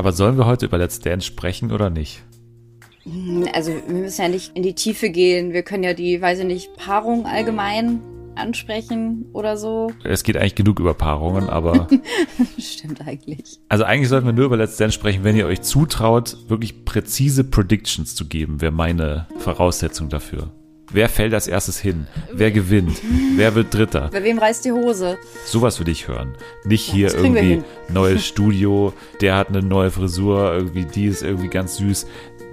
Aber sollen wir heute über Let's Dance sprechen oder nicht? Also wir müssen ja nicht in die Tiefe gehen. Wir können ja die, weiß ich nicht, Paarung allgemein ansprechen oder so. Es geht eigentlich genug über Paarungen, aber. Stimmt eigentlich. Also eigentlich sollten wir nur über Let's Dance sprechen, wenn ihr euch zutraut, wirklich präzise Predictions zu geben, wäre meine Voraussetzung dafür. Wer fällt als erstes hin? Wer gewinnt? Wer wird Dritter? Bei wem reißt die Hose? Sowas würde ich hören. Nicht ja, hier irgendwie neues Studio, der hat eine neue Frisur, irgendwie die ist irgendwie ganz süß.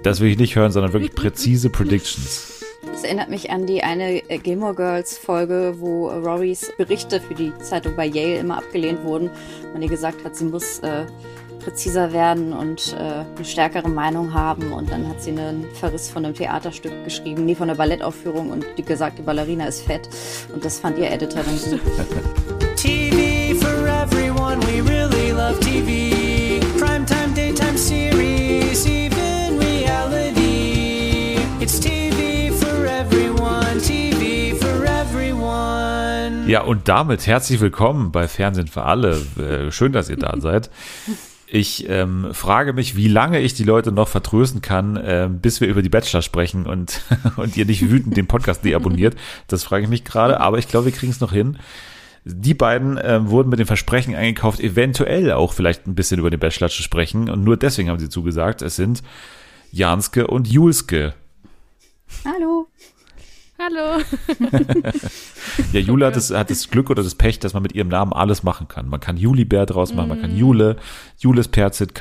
Das will ich nicht hören, sondern wirklich präzise Predictions. Das erinnert mich an die eine äh, Gilmore Girls Folge, wo Rorys Berichte für die Zeitung bei Yale immer abgelehnt wurden. Man ihr gesagt hat, sie muss äh, präziser werden und äh, eine stärkere Meinung haben. Und dann hat sie einen Verriss von einem Theaterstück geschrieben, nee, von einer Ballettaufführung und die gesagt, die Ballerina ist fett. Und das fand ihr Editor dann gut. TV for everyone, we really love TV. Primetime, daytime series, even reality. It's TV for everyone, TV for everyone. Ja, und damit herzlich willkommen bei Fernsehen für alle. Äh, schön, dass ihr da seid. Ich ähm, frage mich, wie lange ich die Leute noch vertrösten kann, äh, bis wir über die Bachelor sprechen und, und ihr nicht wütend den Podcast deabonniert. Das frage ich mich gerade, aber ich glaube, wir kriegen es noch hin. Die beiden äh, wurden mit dem Versprechen eingekauft, eventuell auch vielleicht ein bisschen über den Bachelor zu sprechen. Und nur deswegen haben sie zugesagt, es sind Janske und Julske. Hallo. Hallo. ja, Jule hat das, hat das Glück oder das Pech, dass man mit ihrem Namen alles machen kann. Man kann Julibär draus machen, man kann mm. Jule, Jules Perzit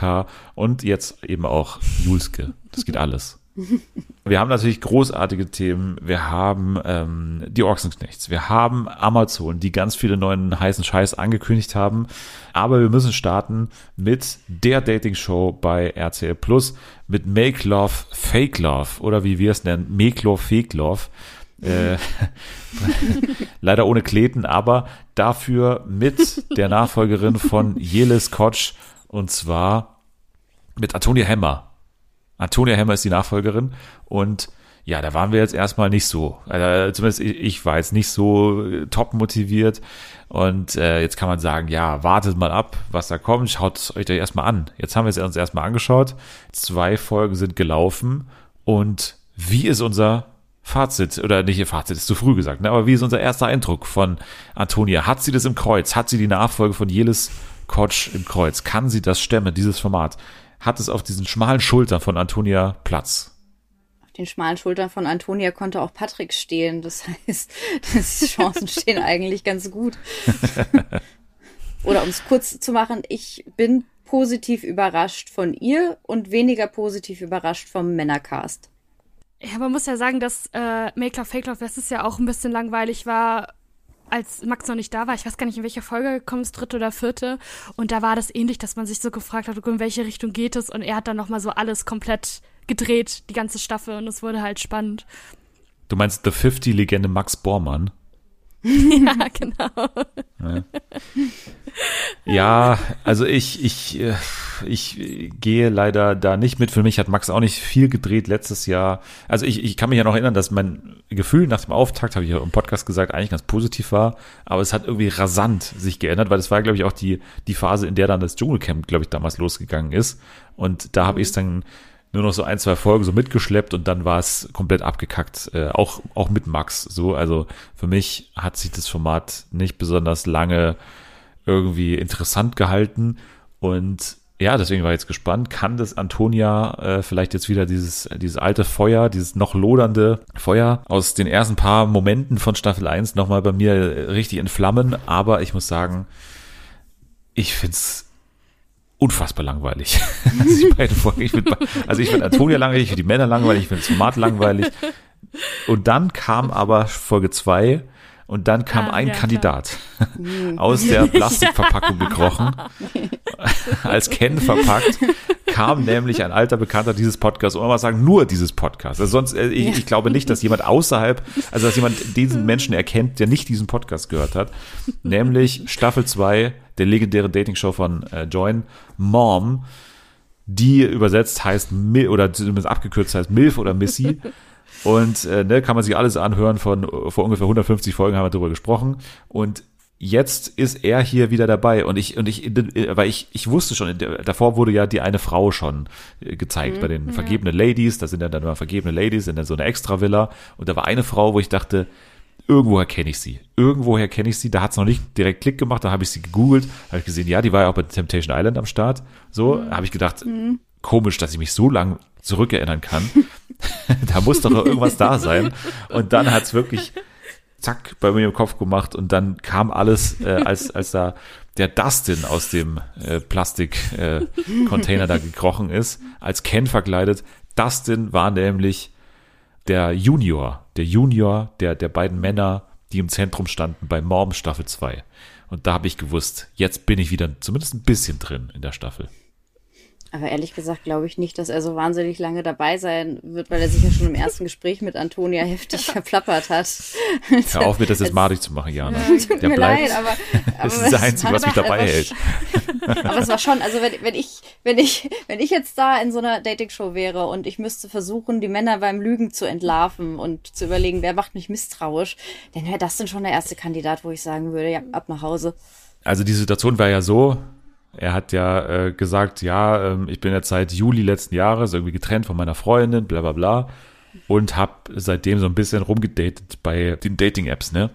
und jetzt eben auch Julske. Das geht alles. Wir haben natürlich großartige Themen. Wir haben ähm, die Ochsenknechts. Wir haben Amazon, die ganz viele neuen heißen Scheiß angekündigt haben. Aber wir müssen starten mit der Dating-Show bei RCL Plus mit Make Love, Fake Love oder wie wir es nennen, Make Love, Fake Love. Äh, leider ohne Kleten, aber dafür mit der Nachfolgerin von Jelis Kotsch und zwar mit Antonia Hemmer. Antonia Hemmer ist die Nachfolgerin und ja, da waren wir jetzt erstmal nicht so. Also, zumindest ich, ich war jetzt nicht so äh, top motiviert. Und äh, jetzt kann man sagen, ja, wartet mal ab, was da kommt. Schaut euch doch erstmal an. Jetzt haben wir es uns erstmal angeschaut. Zwei Folgen sind gelaufen. Und wie ist unser Fazit, oder nicht ihr Fazit, ist zu früh gesagt, ne? aber wie ist unser erster Eindruck von Antonia? Hat sie das im Kreuz? Hat sie die Nachfolge von Jelis Kotsch im Kreuz? Kann sie das stemmen, dieses Format? Hat es auf diesen schmalen Schultern von Antonia Platz? Auf den schmalen Schultern von Antonia konnte auch Patrick stehen. Das heißt, die Chancen stehen eigentlich ganz gut. Oder um es kurz zu machen, ich bin positiv überrascht von ihr und weniger positiv überrascht vom Männercast. Ja, man muss ja sagen, dass äh, Make Love Fake Love, das ist ja auch ein bisschen langweilig war, als Max noch nicht da war. Ich weiß gar nicht, in welcher Folge gekommen ist, dritte oder vierte. Und da war das ähnlich, dass man sich so gefragt hat, in welche Richtung geht es. Und er hat dann nochmal so alles komplett gedreht, die ganze Staffel. Und es wurde halt spannend. Du meinst The 50-Legende Max Bormann? ja, genau. Ja. ja, also ich, ich, äh, ich gehe leider da nicht mit. Für mich hat Max auch nicht viel gedreht letztes Jahr. Also ich, ich kann mich ja noch erinnern, dass mein Gefühl nach dem Auftakt, habe ich ja im Podcast gesagt, eigentlich ganz positiv war. Aber es hat irgendwie rasant sich geändert, weil das war, glaube ich, auch die, die Phase, in der dann das Dschungelcamp, glaube ich, damals losgegangen ist. Und da habe ich es dann nur noch so ein, zwei Folgen so mitgeschleppt und dann war es komplett abgekackt. Äh, auch, auch mit Max so. Also für mich hat sich das Format nicht besonders lange irgendwie interessant gehalten. Und ja, deswegen war ich jetzt gespannt, kann das Antonia äh, vielleicht jetzt wieder dieses, dieses alte Feuer, dieses noch lodernde Feuer aus den ersten paar Momenten von Staffel 1 nochmal bei mir richtig entflammen. Aber ich muss sagen, ich find's unfassbar langweilig. also, die beiden Folgen, ich find, also ich finde Antonia langweilig, ich finde die Männer langweilig, ich finde Format langweilig. Und dann kam aber Folge 2 und dann kam ah, ein ja, Kandidat aus der Plastikverpackung gekrochen, als Ken verpackt, kam nämlich ein alter Bekannter dieses Podcasts, und man mal sagen, nur dieses Podcast. Also sonst, äh, ich, ich, glaube nicht, dass jemand außerhalb, also dass jemand diesen Menschen erkennt, der nicht diesen Podcast gehört hat, nämlich Staffel 2 der legendären Dating-Show von äh, Join, Mom, die übersetzt heißt, oder zumindest abgekürzt heißt Milf oder Missy. Und äh, ne, kann man sich alles anhören von vor ungefähr 150 Folgen haben wir darüber gesprochen. Und jetzt ist er hier wieder dabei und ich und ich weil ich ich wusste schon davor wurde ja die eine Frau schon äh, gezeigt mhm, bei den ja. vergebenen Ladies da sind dann dann mal vergebene Ladies in so eine extra Villa und da war eine Frau wo ich dachte irgendwoher kenne ich sie irgendwoher kenne ich sie da hat es noch nicht direkt Klick gemacht da habe ich sie gegoogelt habe ich gesehen ja die war ja auch bei Temptation Island am Start so mhm. habe ich gedacht mhm. komisch dass ich mich so lang zurückerinnern kann da muss doch irgendwas da sein und dann hat es wirklich zack bei mir im Kopf gemacht und dann kam alles, äh, als, als da der Dustin aus dem äh, Plastik-Container äh, da gekrochen ist, als Ken verkleidet. Dustin war nämlich der Junior, der Junior der, der beiden Männer, die im Zentrum standen bei Morm Staffel 2. Und da habe ich gewusst, jetzt bin ich wieder zumindest ein bisschen drin in der Staffel. Aber ehrlich gesagt glaube ich nicht, dass er so wahnsinnig lange dabei sein wird, weil er sich ja schon im ersten Gespräch mit Antonia heftig verplappert hat. Hör auf, mir das jetzt madig zu machen, Jana. Ja, tut Der mir bleibt, leid, aber, aber das ist das Einzige, was mich dabei hält. aber es war schon, also wenn, wenn ich, wenn ich, wenn ich jetzt da in so einer Dating-Show wäre und ich müsste versuchen, die Männer beim Lügen zu entlarven und zu überlegen, wer macht mich misstrauisch, dann wäre das denn schon der erste Kandidat, wo ich sagen würde, ja, ab nach Hause. Also die Situation war ja so, er hat ja äh, gesagt, ja, ähm, ich bin jetzt seit Juli letzten Jahres irgendwie getrennt von meiner Freundin, bla bla bla. Und habe seitdem so ein bisschen rumgedatet bei den Dating-Apps, ne?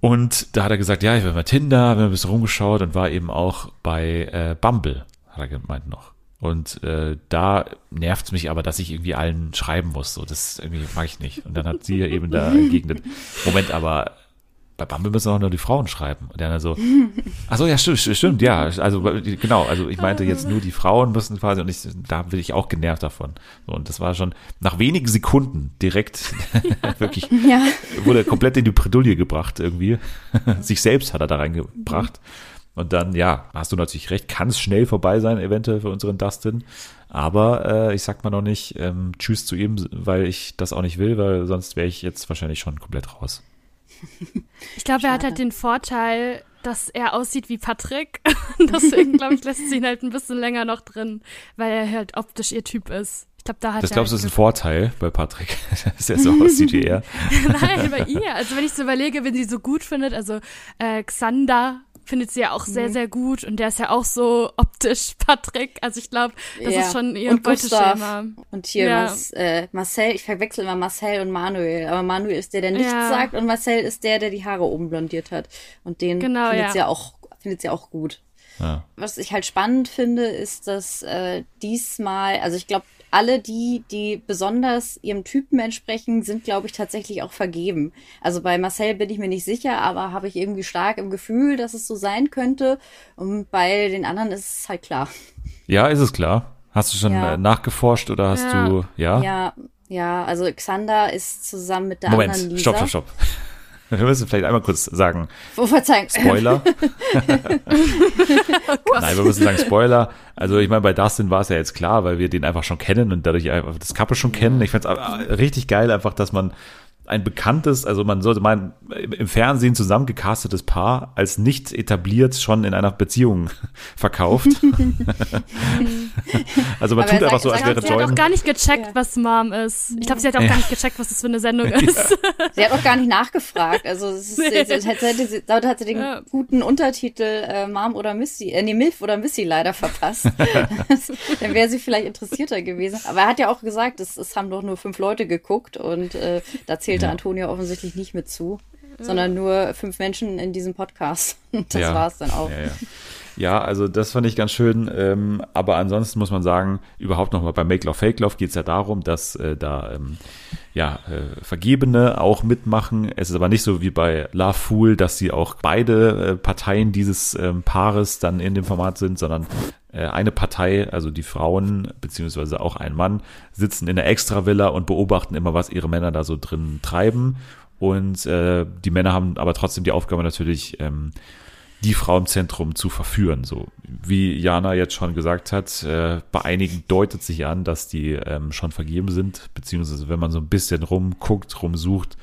Und da hat er gesagt, ja, ich war bei Tinder, habe ein bisschen rumgeschaut und war eben auch bei äh, Bumble, hat er gemeint noch. Und äh, da nervt es mich aber, dass ich irgendwie allen schreiben muss. So, das irgendwie mag ich nicht. Und dann hat sie eben da entgegnet, Moment, aber bei Bumble müssen auch nur die Frauen schreiben. Und dann so, ach so, ja, stimmt, stimmt, ja, also genau, also ich meinte jetzt nur die Frauen müssen quasi und ich, da bin ich auch genervt davon. So, und das war schon nach wenigen Sekunden direkt wirklich, ja. wurde komplett in die Bredouille gebracht irgendwie. Sich selbst hat er da reingebracht. Und dann, ja, hast du natürlich recht, kann es schnell vorbei sein, eventuell für unseren Dustin. Aber äh, ich sag mal noch nicht ähm, Tschüss zu ihm, weil ich das auch nicht will, weil sonst wäre ich jetzt wahrscheinlich schon komplett raus. Ich glaube, er hat halt den Vorteil, dass er aussieht wie Patrick. Deswegen, glaube ich, lässt sie ihn halt ein bisschen länger noch drin, weil er halt optisch ihr Typ ist. Ich glaube, da hat Das glaubst du, ist ein Vorteil bei Patrick, dass er so aussieht wie er? Nein, bei ihr. Also, wenn ich so überlege, wenn sie so gut findet, also äh, Xander findet sie ja auch sehr, mhm. sehr gut und der ist ja auch so optisch Patrick. Also ich glaube, das ja. ist schon ihr Beuteschema. Und hier ja. Mas, äh, Marcel, ich verwechsel immer Marcel und Manuel, aber Manuel ist der, der nichts ja. sagt und Marcel ist der, der die Haare oben blondiert hat. Und den genau, findet sie ja auch, findet sie auch gut. Ja. Was ich halt spannend finde, ist, dass äh, diesmal, also ich glaube, alle die, die besonders ihrem Typen entsprechen, sind, glaube ich, tatsächlich auch vergeben. Also bei Marcel bin ich mir nicht sicher, aber habe ich irgendwie stark im Gefühl, dass es so sein könnte. Und bei den anderen ist es halt klar. Ja, ist es klar. Hast du schon ja. nachgeforscht oder hast ja. du, ja? Ja, ja, also Xander ist zusammen mit der Moment, anderen Lisa. Stopp, stopp, stopp. Wir müssen vielleicht einmal kurz sagen. Wo verzeihen? Spoiler. oh Nein, wir müssen sagen Spoiler. Also ich meine, bei Dustin war es ja jetzt klar, weil wir den einfach schon kennen und dadurch einfach das Couple schon kennen. Ich fand es richtig geil einfach, dass man ein bekanntes, also man sollte meinen, im Fernsehen zusammengecastetes Paar als nicht etabliert schon in einer Beziehung verkauft. also man Aber tut einfach so, als wäre Joy. Sie hat auch gar nicht gecheckt, ja. was Mom ist. Ich glaube, sie hat auch ja. gar nicht gecheckt, was das für eine Sendung ist. Ja. sie hat auch gar nicht nachgefragt. Also es ist, nee. sie, dort hat sie den guten Untertitel äh, Mom oder Missy, äh, nee, Milf oder Missy leider verpasst. dann wäre sie vielleicht interessierter gewesen. Aber er hat ja auch gesagt, es, es haben doch nur fünf Leute geguckt und äh, da zählt zählte ja. Antonia offensichtlich nicht mit zu, ja. sondern nur fünf Menschen in diesem Podcast. Das ja. war es dann auch. Ja, also das fand ich ganz schön. Ähm, aber ansonsten muss man sagen, überhaupt nochmal bei Make Love Fake Love geht es ja darum, dass äh, da ähm, ja, äh, Vergebene auch mitmachen. Es ist aber nicht so wie bei Love Fool, dass sie auch beide äh, Parteien dieses ähm, Paares dann in dem Format sind, sondern eine Partei, also die Frauen, beziehungsweise auch ein Mann, sitzen in der Extravilla und beobachten immer, was ihre Männer da so drin treiben. Und äh, die Männer haben aber trotzdem die Aufgabe natürlich, ähm, die Frau im Zentrum zu verführen. So wie Jana jetzt schon gesagt hat, äh, bei einigen deutet sich an, dass die ähm, schon vergeben sind, beziehungsweise wenn man so ein bisschen rumguckt, rumsucht,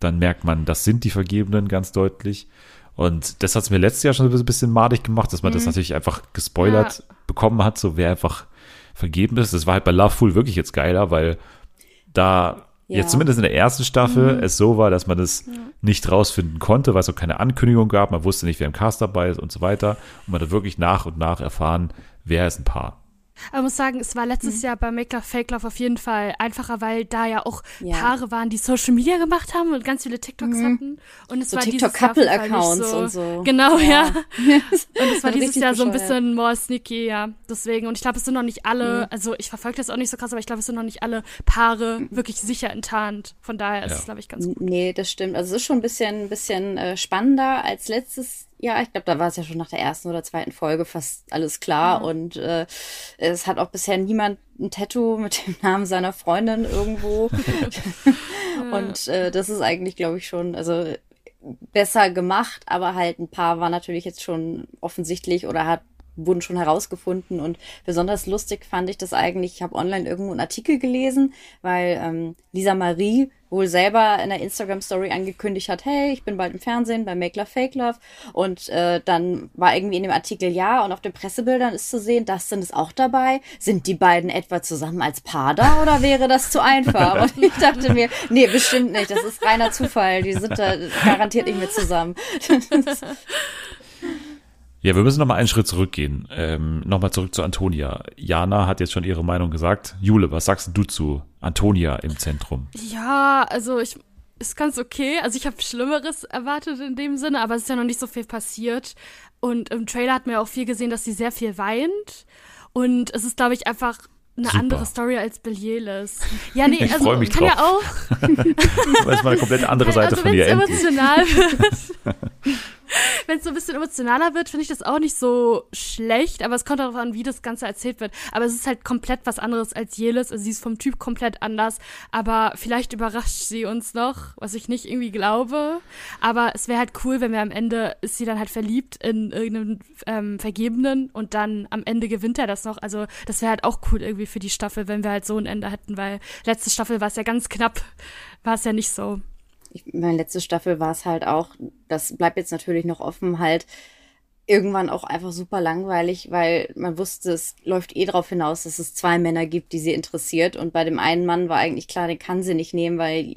dann merkt man, das sind die Vergebenen ganz deutlich. Und das hat es mir letztes Jahr schon ein bisschen madig gemacht, dass man mhm. das natürlich einfach gespoilert ja. bekommen hat, so wer einfach vergeben ist. Das war halt bei Love Fool wirklich jetzt geiler, weil da ja. jetzt zumindest in der ersten Staffel mhm. es so war, dass man das ja. nicht rausfinden konnte, weil es auch keine Ankündigung gab, man wusste nicht, wer im Cast dabei ist und so weiter. Und man hat wirklich nach und nach erfahren, wer ist ein Paar. Aber ich muss sagen, es war letztes mhm. Jahr bei Make Love Fake Love auf jeden Fall einfacher, weil da ja auch ja. Paare waren, die Social Media gemacht haben und ganz viele TikToks mhm. hatten. Und es so war TikTok Couple Accounts so, und so. Genau, ja. ja. und es war dieses Jahr so ein bisschen more sneaky, ja. Deswegen und ich glaube, es sind noch nicht alle, mhm. also ich verfolge das auch nicht so krass, aber ich glaube, es sind noch nicht alle Paare mhm. wirklich sicher enttarnt. Von daher ist es glaube ich ganz gut. Nee, das stimmt. Also es ist schon ein bisschen ein bisschen äh, spannender als letztes ja, ich glaube, da war es ja schon nach der ersten oder zweiten Folge fast alles klar. Ja. Und äh, es hat auch bisher niemand ein Tattoo mit dem Namen seiner Freundin irgendwo. und äh, das ist eigentlich, glaube ich, schon, also besser gemacht, aber halt ein paar war natürlich jetzt schon offensichtlich oder hat wurden schon herausgefunden und besonders lustig fand ich das eigentlich. Ich habe online irgendwo einen Artikel gelesen, weil ähm, Lisa Marie wohl selber in der Instagram-Story angekündigt hat, hey, ich bin bald im Fernsehen bei Make Love Fake Love. Und äh, dann war irgendwie in dem Artikel ja und auf den Pressebildern ist zu sehen, das sind es auch dabei. Sind die beiden etwa zusammen als Paar da oder wäre das zu einfach? Und ich dachte mir, nee, bestimmt nicht. Das ist reiner Zufall. Die sind da garantiert nicht mehr zusammen. Ja, wir müssen noch mal einen Schritt zurückgehen. Ähm, noch mal zurück zu Antonia. Jana hat jetzt schon ihre Meinung gesagt. Jule, was sagst du zu Antonia im Zentrum? Ja, also ich ist ganz okay. Also ich habe Schlimmeres erwartet in dem Sinne, aber es ist ja noch nicht so viel passiert. Und im Trailer hat man ja auch viel gesehen, dass sie sehr viel weint. Und es ist, glaube ich, einfach eine Super. andere Story als Belieles. Ja, nee, ich also freue mich kann drauf. ja auch. Weil es mal eine komplett andere Seite also, von ihr emotional wird. wenn es so ein bisschen emotionaler wird, finde ich das auch nicht so schlecht, aber es kommt darauf an, wie das Ganze erzählt wird. Aber es ist halt komplett was anderes als Jeles. Also sie ist vom Typ komplett anders, aber vielleicht überrascht sie uns noch, was ich nicht irgendwie glaube. Aber es wäre halt cool, wenn wir am Ende ist sie dann halt verliebt in irgendeinen ähm, Vergebenen und dann am Ende gewinnt er das noch. Also das wäre halt auch cool irgendwie für die Staffel, wenn wir halt so ein Ende hätten, weil letzte Staffel war es ja ganz knapp, war es ja nicht so ich, meine letzte Staffel war es halt auch, das bleibt jetzt natürlich noch offen, halt irgendwann auch einfach super langweilig, weil man wusste, es läuft eh darauf hinaus, dass es zwei Männer gibt, die sie interessiert. Und bei dem einen Mann war eigentlich klar, den kann sie nicht nehmen, weil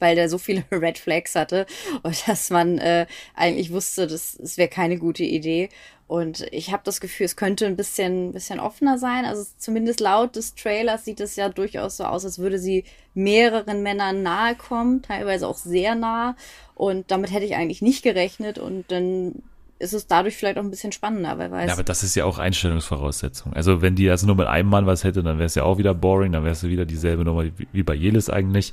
weil der so viele Red Flags hatte und dass man äh, eigentlich wusste, das, das wäre keine gute Idee. Und ich habe das Gefühl, es könnte ein bisschen, bisschen offener sein. Also zumindest laut des Trailers sieht es ja durchaus so aus, als würde sie mehreren Männern nahe kommen, teilweise auch sehr nah. Und damit hätte ich eigentlich nicht gerechnet. Und dann ist es dadurch vielleicht auch ein bisschen spannender, wer weiß. Ja, aber das ist ja auch Einstellungsvoraussetzung. Also wenn die also nur mit einem Mann was hätte, dann wäre es ja auch wieder boring, dann wäre es wieder dieselbe Nummer wie bei Jelis eigentlich.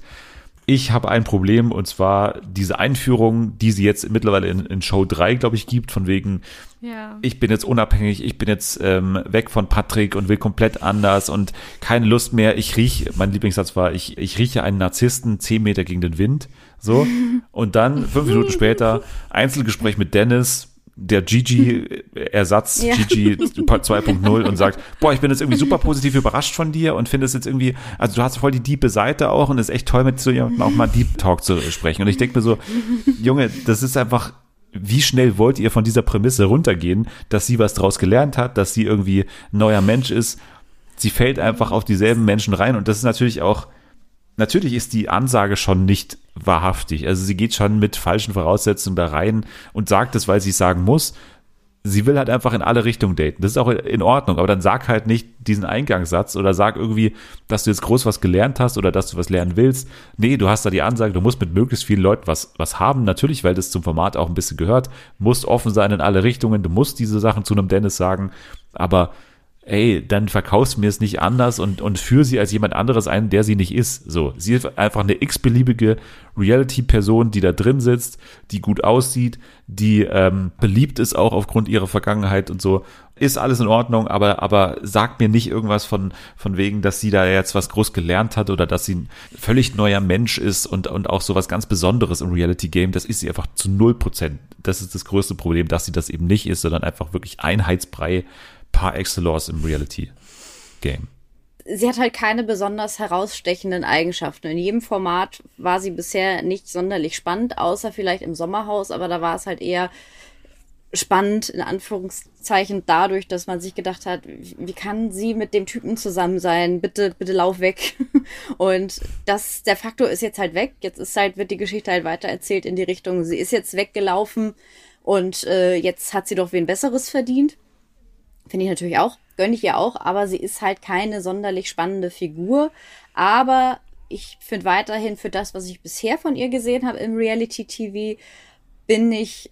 Ich habe ein Problem und zwar diese Einführung, die sie jetzt mittlerweile in, in Show 3, glaube ich, gibt, von wegen, ja. ich bin jetzt unabhängig, ich bin jetzt ähm, weg von Patrick und will komplett anders und keine Lust mehr. Ich rieche, mein Lieblingssatz war, ich, ich rieche einen Narzissten zehn Meter gegen den Wind. So. Und dann, fünf Minuten später, Einzelgespräch mit Dennis, der Gigi-Ersatz, ja. Gigi 2.0 und sagt, boah, ich bin jetzt irgendwie super positiv überrascht von dir und finde es jetzt irgendwie, also du hast voll die diepe Seite auch und es ist echt toll, mit so jemandem auch mal Deep Talk zu sprechen. Und ich denke mir so, Junge, das ist einfach, wie schnell wollt ihr von dieser Prämisse runtergehen, dass sie was draus gelernt hat, dass sie irgendwie ein neuer Mensch ist? Sie fällt einfach auf dieselben Menschen rein und das ist natürlich auch natürlich ist die Ansage schon nicht wahrhaftig. Also sie geht schon mit falschen Voraussetzungen da rein und sagt es, weil sie es sagen muss. Sie will halt einfach in alle Richtungen daten. Das ist auch in Ordnung, aber dann sag halt nicht diesen Eingangssatz oder sag irgendwie, dass du jetzt groß was gelernt hast oder dass du was lernen willst. Nee, du hast da die Ansage, du musst mit möglichst vielen Leuten was, was haben. Natürlich, weil das zum Format auch ein bisschen gehört. Musst offen sein in alle Richtungen. Du musst diese Sachen zu einem Dennis sagen. Aber ey, dann verkaufst mir es nicht anders und, und führ sie als jemand anderes ein, der sie nicht ist. So, sie ist einfach eine x-beliebige Reality-Person, die da drin sitzt, die gut aussieht, die ähm, beliebt ist auch aufgrund ihrer Vergangenheit und so. Ist alles in Ordnung, aber, aber sagt mir nicht irgendwas von, von wegen, dass sie da jetzt was groß gelernt hat oder dass sie ein völlig neuer Mensch ist und, und auch so was ganz Besonderes im Reality-Game. Das ist sie einfach zu null Prozent. Das ist das größte Problem, dass sie das eben nicht ist, sondern einfach wirklich Einheitsbrei par excellence im Reality-Game. Sie hat halt keine besonders herausstechenden Eigenschaften. In jedem Format war sie bisher nicht sonderlich spannend, außer vielleicht im Sommerhaus, aber da war es halt eher spannend, in Anführungszeichen, dadurch, dass man sich gedacht hat, wie kann sie mit dem Typen zusammen sein? Bitte, bitte lauf weg. Und das, der Faktor ist jetzt halt weg. Jetzt ist halt, wird die Geschichte halt weitererzählt in die Richtung, sie ist jetzt weggelaufen und äh, jetzt hat sie doch wen Besseres verdient. Finde ich natürlich auch, gönne ich ihr auch, aber sie ist halt keine sonderlich spannende Figur. Aber ich finde weiterhin für das, was ich bisher von ihr gesehen habe im Reality TV, bin ich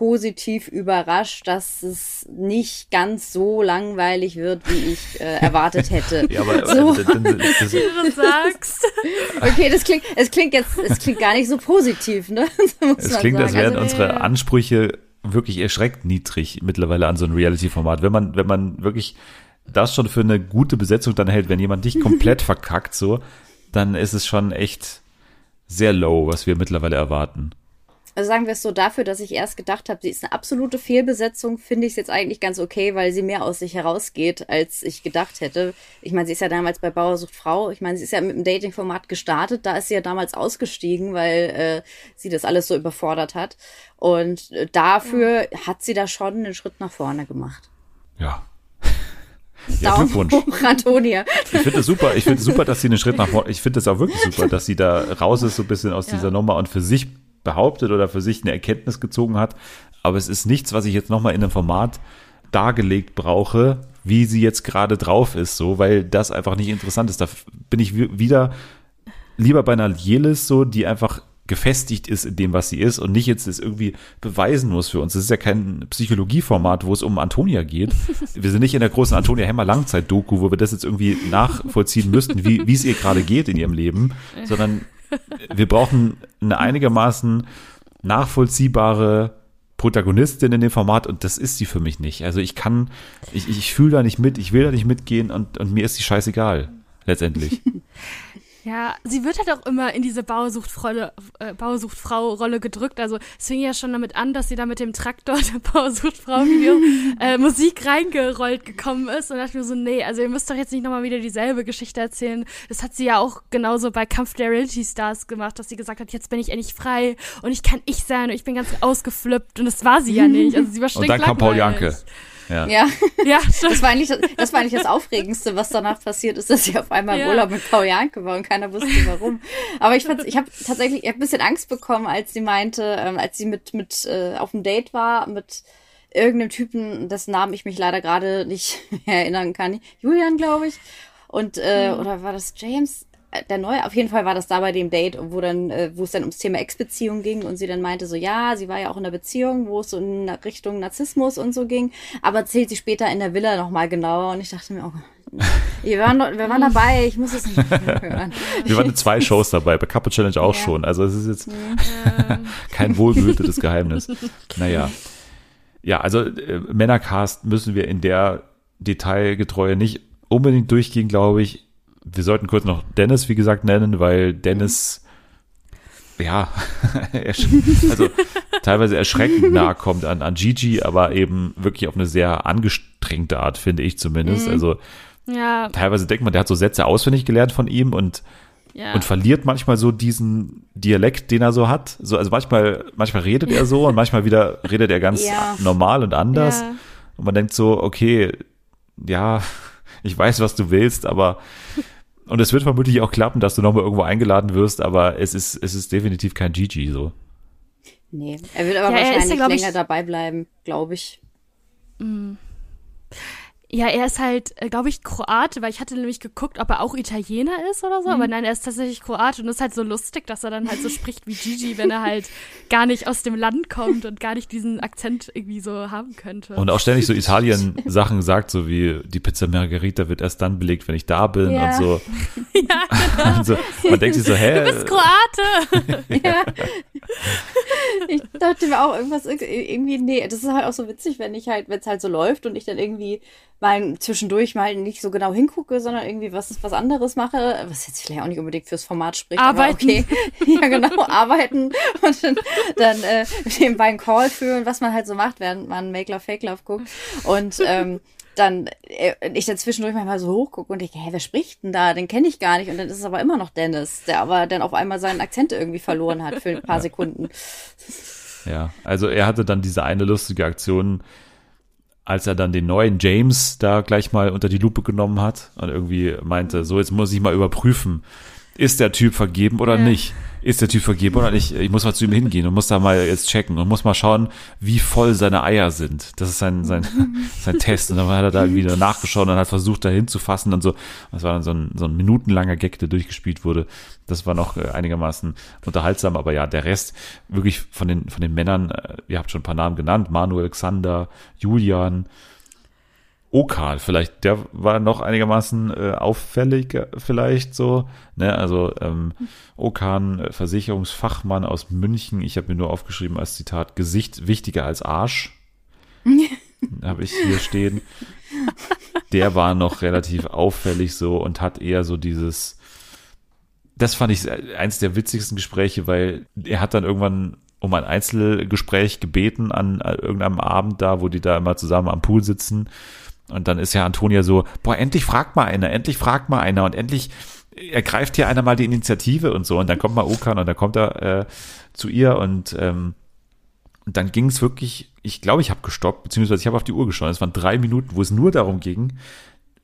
positiv überrascht, dass es nicht ganz so langweilig wird, wie ich äh, erwartet hätte. ja, aber so. das, das, du sagst. Okay, das klingt, es klingt jetzt, es klingt gar nicht so positiv, ne? es klingt, sagen. als wären also, unsere Ansprüche wirklich erschreckt niedrig mittlerweile an so ein Reality-Format. Wenn man, wenn man wirklich das schon für eine gute Besetzung dann hält, wenn jemand dich komplett verkackt, so, dann ist es schon echt sehr low, was wir mittlerweile erwarten. Also sagen wir es so, dafür, dass ich erst gedacht habe, sie ist eine absolute Fehlbesetzung, finde ich es jetzt eigentlich ganz okay, weil sie mehr aus sich herausgeht, als ich gedacht hätte. Ich meine, sie ist ja damals bei Bauersucht Frau. Ich meine, sie ist ja mit dem Dating-Format gestartet. Da ist sie ja damals ausgestiegen, weil äh, sie das alles so überfordert hat. Und äh, dafür ja. hat sie da schon einen Schritt nach vorne gemacht. Ja, ja, Glückwunsch. Hoch, Antonia. Ich finde es super, ich finde super, dass sie einen Schritt nach vorne, ich finde es auch wirklich super, dass sie da raus ist, so ein bisschen aus ja. dieser Nummer und für sich behauptet oder für sich eine Erkenntnis gezogen hat. Aber es ist nichts, was ich jetzt nochmal in einem Format dargelegt brauche, wie sie jetzt gerade drauf ist, so, weil das einfach nicht interessant ist. Da bin ich wieder lieber bei einer Jelis so, die einfach gefestigt ist in dem, was sie ist und nicht jetzt das irgendwie beweisen muss für uns. Das ist ja kein Psychologieformat, wo es um Antonia geht. Wir sind nicht in der großen Antonia Hemmer Langzeit-Doku, wo wir das jetzt irgendwie nachvollziehen müssten, wie, wie es ihr gerade geht in ihrem Leben, sondern wir brauchen eine einigermaßen nachvollziehbare Protagonistin in dem Format und das ist sie für mich nicht. Also ich kann, ich, ich fühle da nicht mit, ich will da nicht mitgehen und, und mir ist sie scheißegal, letztendlich. Ja, sie wird halt auch immer in diese Bausuchtfrau-Rolle äh, Bausuchtfrau gedrückt. Also es fing ja schon damit an, dass sie da mit dem Traktor der Bausuchtfrau-Video äh, Musik reingerollt gekommen ist. Und dachte mir so, nee, also ihr müsst doch jetzt nicht nochmal wieder dieselbe Geschichte erzählen. Das hat sie ja auch genauso bei Kampf der Reality Stars gemacht, dass sie gesagt hat, jetzt bin ich endlich frei und ich kann ich sein und ich bin ganz ausgeflippt. Und das war sie ja nicht. Also sie war Und dann kam Paul Janke. Ja. Ja, ja das, war eigentlich, das war eigentlich das Aufregendste, was danach passiert ist, dass sie auf einmal ja. Urlaub mit Paul Janke war und keiner wusste warum. Aber ich, ich habe tatsächlich ich hab ein bisschen Angst bekommen, als sie meinte, ähm, als sie mit, mit äh, auf dem Date war mit irgendeinem Typen, dessen Namen ich mich leider gerade nicht erinnern kann. Julian, glaube ich. Und, äh, mhm. oder war das James? Der neue, auf jeden Fall war das da bei dem Date, wo dann, äh, wo es dann ums Thema Ex-Beziehung ging und sie dann meinte so, ja, sie war ja auch in einer Beziehung, wo es so in Richtung Narzissmus und so ging, aber erzählt sie später in der Villa nochmal genauer und ich dachte mir, oh, wir waren, wir waren dabei, ich muss es nicht hören. Wir waren in zwei Shows dabei, bei Couple Challenge auch ja. schon, also es ist jetzt kein wohlgehütetes Geheimnis. Naja. Ja, also äh, Männercast müssen wir in der Detailgetreue nicht unbedingt durchgehen, glaube ich wir sollten kurz noch Dennis, wie gesagt, nennen, weil Dennis, mhm. ja, also teilweise erschreckend nahe kommt an, an Gigi, aber eben wirklich auf eine sehr angestrengte Art, finde ich zumindest. Mhm. Also ja. teilweise denkt man, der hat so Sätze auswendig gelernt von ihm und ja. und verliert manchmal so diesen Dialekt, den er so hat. So, also manchmal, manchmal redet er so und manchmal wieder redet er ganz ja. normal und anders. Ja. Und man denkt so, okay, ja, ich weiß, was du willst, aber und es wird vermutlich auch klappen, dass du nochmal irgendwo eingeladen wirst, aber es ist, es ist definitiv kein Gigi so. Nee, er wird aber ja, wahrscheinlich ja, länger ich, dabei bleiben, glaube ich. Mm. Ja, er ist halt, äh, glaube ich, Kroate, weil ich hatte nämlich geguckt, ob er auch Italiener ist oder so. Mhm. Aber nein, er ist tatsächlich Kroate und es ist halt so lustig, dass er dann halt so spricht wie Gigi, wenn er halt gar nicht aus dem Land kommt und gar nicht diesen Akzent irgendwie so haben könnte. Und auch ständig so Italien-Sachen sagt, so wie die Pizza Margherita wird erst dann belegt, wenn ich da bin ja. und so. ja, genau. und so. Man denkt sich so, hä? Du bist Kroate! ja. Ich dachte mir auch irgendwas irgendwie, nee, das ist halt auch so witzig, wenn ich halt, wenn es halt so läuft und ich dann irgendwie mal zwischendurch mal nicht so genau hingucke, sondern irgendwie was, was anderes mache, was jetzt vielleicht auch nicht unbedingt fürs Format spricht, arbeiten. aber okay. ja, genau, arbeiten und dann, dann äh, nebenbei einen Call führen, was man halt so macht, während man Make Love, Fake Love guckt. Und ähm, dann äh, ich dann zwischendurch manchmal so hochgucke und denke, hä, wer spricht denn da? Den kenne ich gar nicht. Und dann ist es aber immer noch Dennis, der aber dann auf einmal seinen Akzent irgendwie verloren hat für ein paar Sekunden. Ja, also er hatte dann diese eine lustige Aktion, als er dann den neuen James da gleich mal unter die Lupe genommen hat und irgendwie meinte, so jetzt muss ich mal überprüfen, ist der Typ vergeben oder Ja. nicht? Ist der Typ vergeben oder nicht? Ich muss mal zu ihm hingehen und muss da mal jetzt checken und muss mal schauen, wie voll seine Eier sind. Das ist sein, sein, sein Test. Und dann hat er da irgendwie nachgeschaut und hat versucht, da hinzufassen und so. Das war dann so ein, so ein minutenlanger Gag, der durchgespielt wurde. Das war noch äh, einigermaßen unterhaltsam, aber ja, der Rest wirklich von den, von den Männern, äh, ihr habt schon ein paar Namen genannt, Manuel, Xander, Julian, Okan, vielleicht, der war noch einigermaßen äh, auffällig, äh, vielleicht so. Ne? Also ähm, Okan, äh, Versicherungsfachmann aus München, ich habe mir nur aufgeschrieben als Zitat, Gesicht wichtiger als Arsch. habe ich hier stehen. Der war noch relativ auffällig so und hat eher so dieses, das fand ich eins der witzigsten Gespräche, weil er hat dann irgendwann um ein Einzelgespräch gebeten an äh, irgendeinem Abend da, wo die da immer zusammen am Pool sitzen. Und dann ist ja Antonia so, boah, endlich fragt mal einer, endlich fragt mal einer und endlich ergreift hier einer mal die Initiative und so. Und dann kommt mal Okan und dann kommt er äh, zu ihr und ähm, dann ging es wirklich, ich glaube, ich habe gestoppt, beziehungsweise ich habe auf die Uhr geschaut. Es waren drei Minuten, wo es nur darum ging,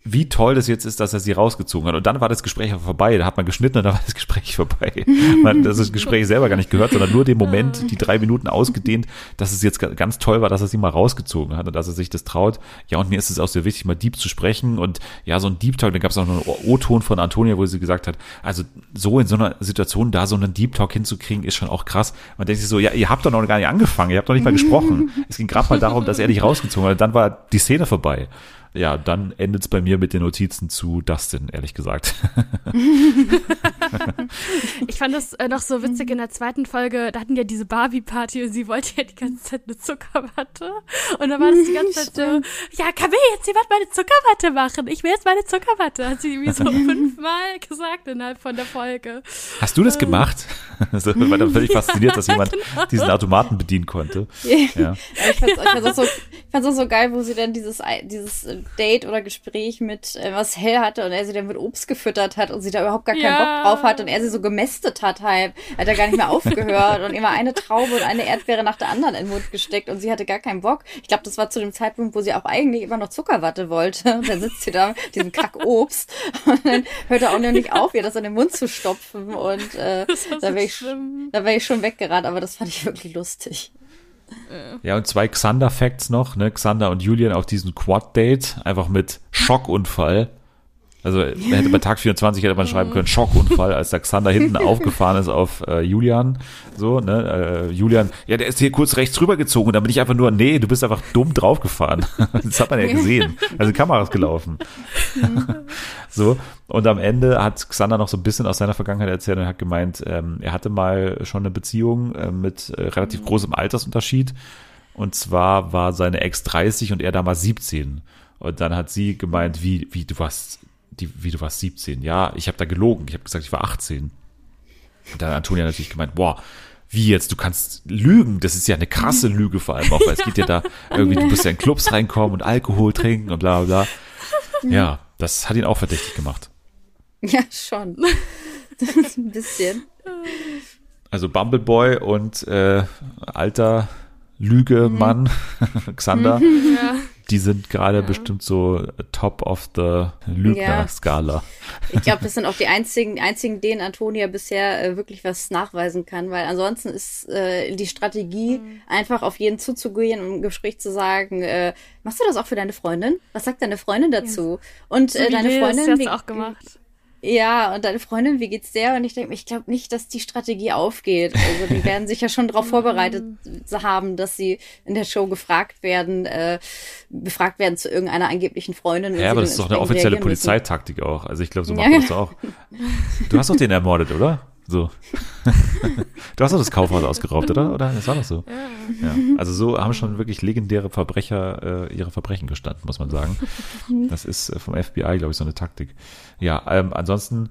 wie toll das jetzt ist, dass er sie rausgezogen hat. Und dann war das Gespräch aber vorbei. Da hat man geschnitten und dann war das Gespräch vorbei. Man hat das Gespräch selber gar nicht gehört, sondern nur den Moment, die drei Minuten ausgedehnt, dass es jetzt ganz toll war, dass er sie mal rausgezogen hat und dass er sich das traut. Ja, und mir ist es auch sehr wichtig, mal Deep zu sprechen. Und ja, so ein Deep Talk, da gab es auch noch einen O-Ton von Antonia, wo sie gesagt hat, also so in so einer Situation da so einen Deep Talk hinzukriegen, ist schon auch krass. Man denkt sich so, ja, ihr habt doch noch gar nicht angefangen, ihr habt doch nicht mal gesprochen. Es ging gerade mal darum, dass er dich rausgezogen hat. Und dann war die Szene vorbei ja, dann endet es bei mir mit den Notizen zu Dustin, ehrlich gesagt. Ich fand das äh, noch so witzig in der zweiten Folge, da hatten ja diese Barbie-Party und sie wollte ja die ganze Zeit eine Zuckerwatte. Und da war das die ganze Zeit so, ja, kann mir jetzt jemand meine Zuckerwatte machen? Ich will jetzt meine Zuckerwatte. Hat sie irgendwie so fünfmal gesagt innerhalb von der Folge. Hast du das gemacht? Also, ich war dann völlig fasziniert, dass jemand diesen Automaten bedienen konnte. Ja. Ich fand's, ich fand's auch so, auch so geil, wo sie dann dieses, dieses äh, Date oder Gespräch mit äh, Marcel hatte und er sie dann mit Obst gefüttert hat und sie da überhaupt gar keinen Ja. Bock drauf hat und er sie so gemästet hat halb. Hat er gar nicht mehr aufgehört und immer eine Traube und eine Erdbeere nach der anderen in den Mund gesteckt und sie hatte gar keinen Bock. Ich glaube, das war zu dem Zeitpunkt, wo sie auch eigentlich immer noch Zuckerwatte wollte. Und dann sitzt sie da mit diesem Kackobst und dann hört er auch noch nicht auf, ihr das in den Mund zu stopfen und äh, da wäre ich, da wär ich schon weggerannt, aber das fand ich wirklich lustig. Ja, und zwei Xander-Facts noch, ne? Xander und Julian auf diesem Quad-Date, einfach mit Schockunfall. Also hätte bei Tag 24 hätte man schreiben können, Schockunfall, als der Xander hinten aufgefahren ist auf äh, Julian. So, ne? Äh, Julian, ja, der ist hier kurz rechts rübergezogen und dann bin ich einfach nur, nee, du bist einfach dumm draufgefahren. das hat man ja gesehen. Also die Kamera ist gelaufen. so, und am Ende hat Xander noch so ein bisschen aus seiner Vergangenheit erzählt und hat gemeint, ähm, er hatte mal schon eine Beziehung äh, mit äh, relativ großem Altersunterschied. Und zwar war seine Ex 30 und er damals 17. Und dann hat sie gemeint, wie, wie du warst, die, wie du warst 17. Ja, ich habe da gelogen. Ich habe gesagt, ich war 18. Und dann hat Antonia natürlich gemeint, boah, wie jetzt, du kannst lügen, das ist ja eine krasse Lüge vor allem auch, weil es geht ja da irgendwie, du bist ja in Clubs reinkommen und Alkohol trinken und bla bla bla. Ja, das hat ihn auch verdächtig gemacht. Ja, schon. Ein bisschen. Also Bumbleboy und äh, alter Lügemann, Xander, Ja. Die sind gerade bestimmt so top of the Lügner-Skala. Ich glaube, das sind auch die einzigen, einzigen, denen Antonia bisher äh, wirklich was nachweisen kann, weil ansonsten ist äh, die Strategie, einfach auf jeden zuzugehen und im Gespräch zu sagen, äh, machst du das auch für deine Freundin? Was sagt deine Freundin dazu? Und So äh, deine Freundin, wie, du auch gemacht. Ja, und deine Freundin, wie geht's der? Und ich denke, ich glaube nicht, dass die Strategie aufgeht. Also die werden sich ja schon darauf vorbereitet haben, dass sie in der Show gefragt werden, äh, befragt werden zu irgendeiner angeblichen Freundin. und Ja, aber das ist doch eine offizielle. Polizeitaktik auch. Also ich glaube, so macht man ja. das auch. Du hast doch den ermordet, oder? So. Du hast doch das Kaufhaus ausgeraubt, oder? Oder? Das war doch so. Ja. Also so haben schon wirklich legendäre Verbrecher äh, ihre Verbrechen gestanden, muss man sagen. Das ist äh, vom FBI, glaube ich, so eine Taktik. Ja, ähm, ansonsten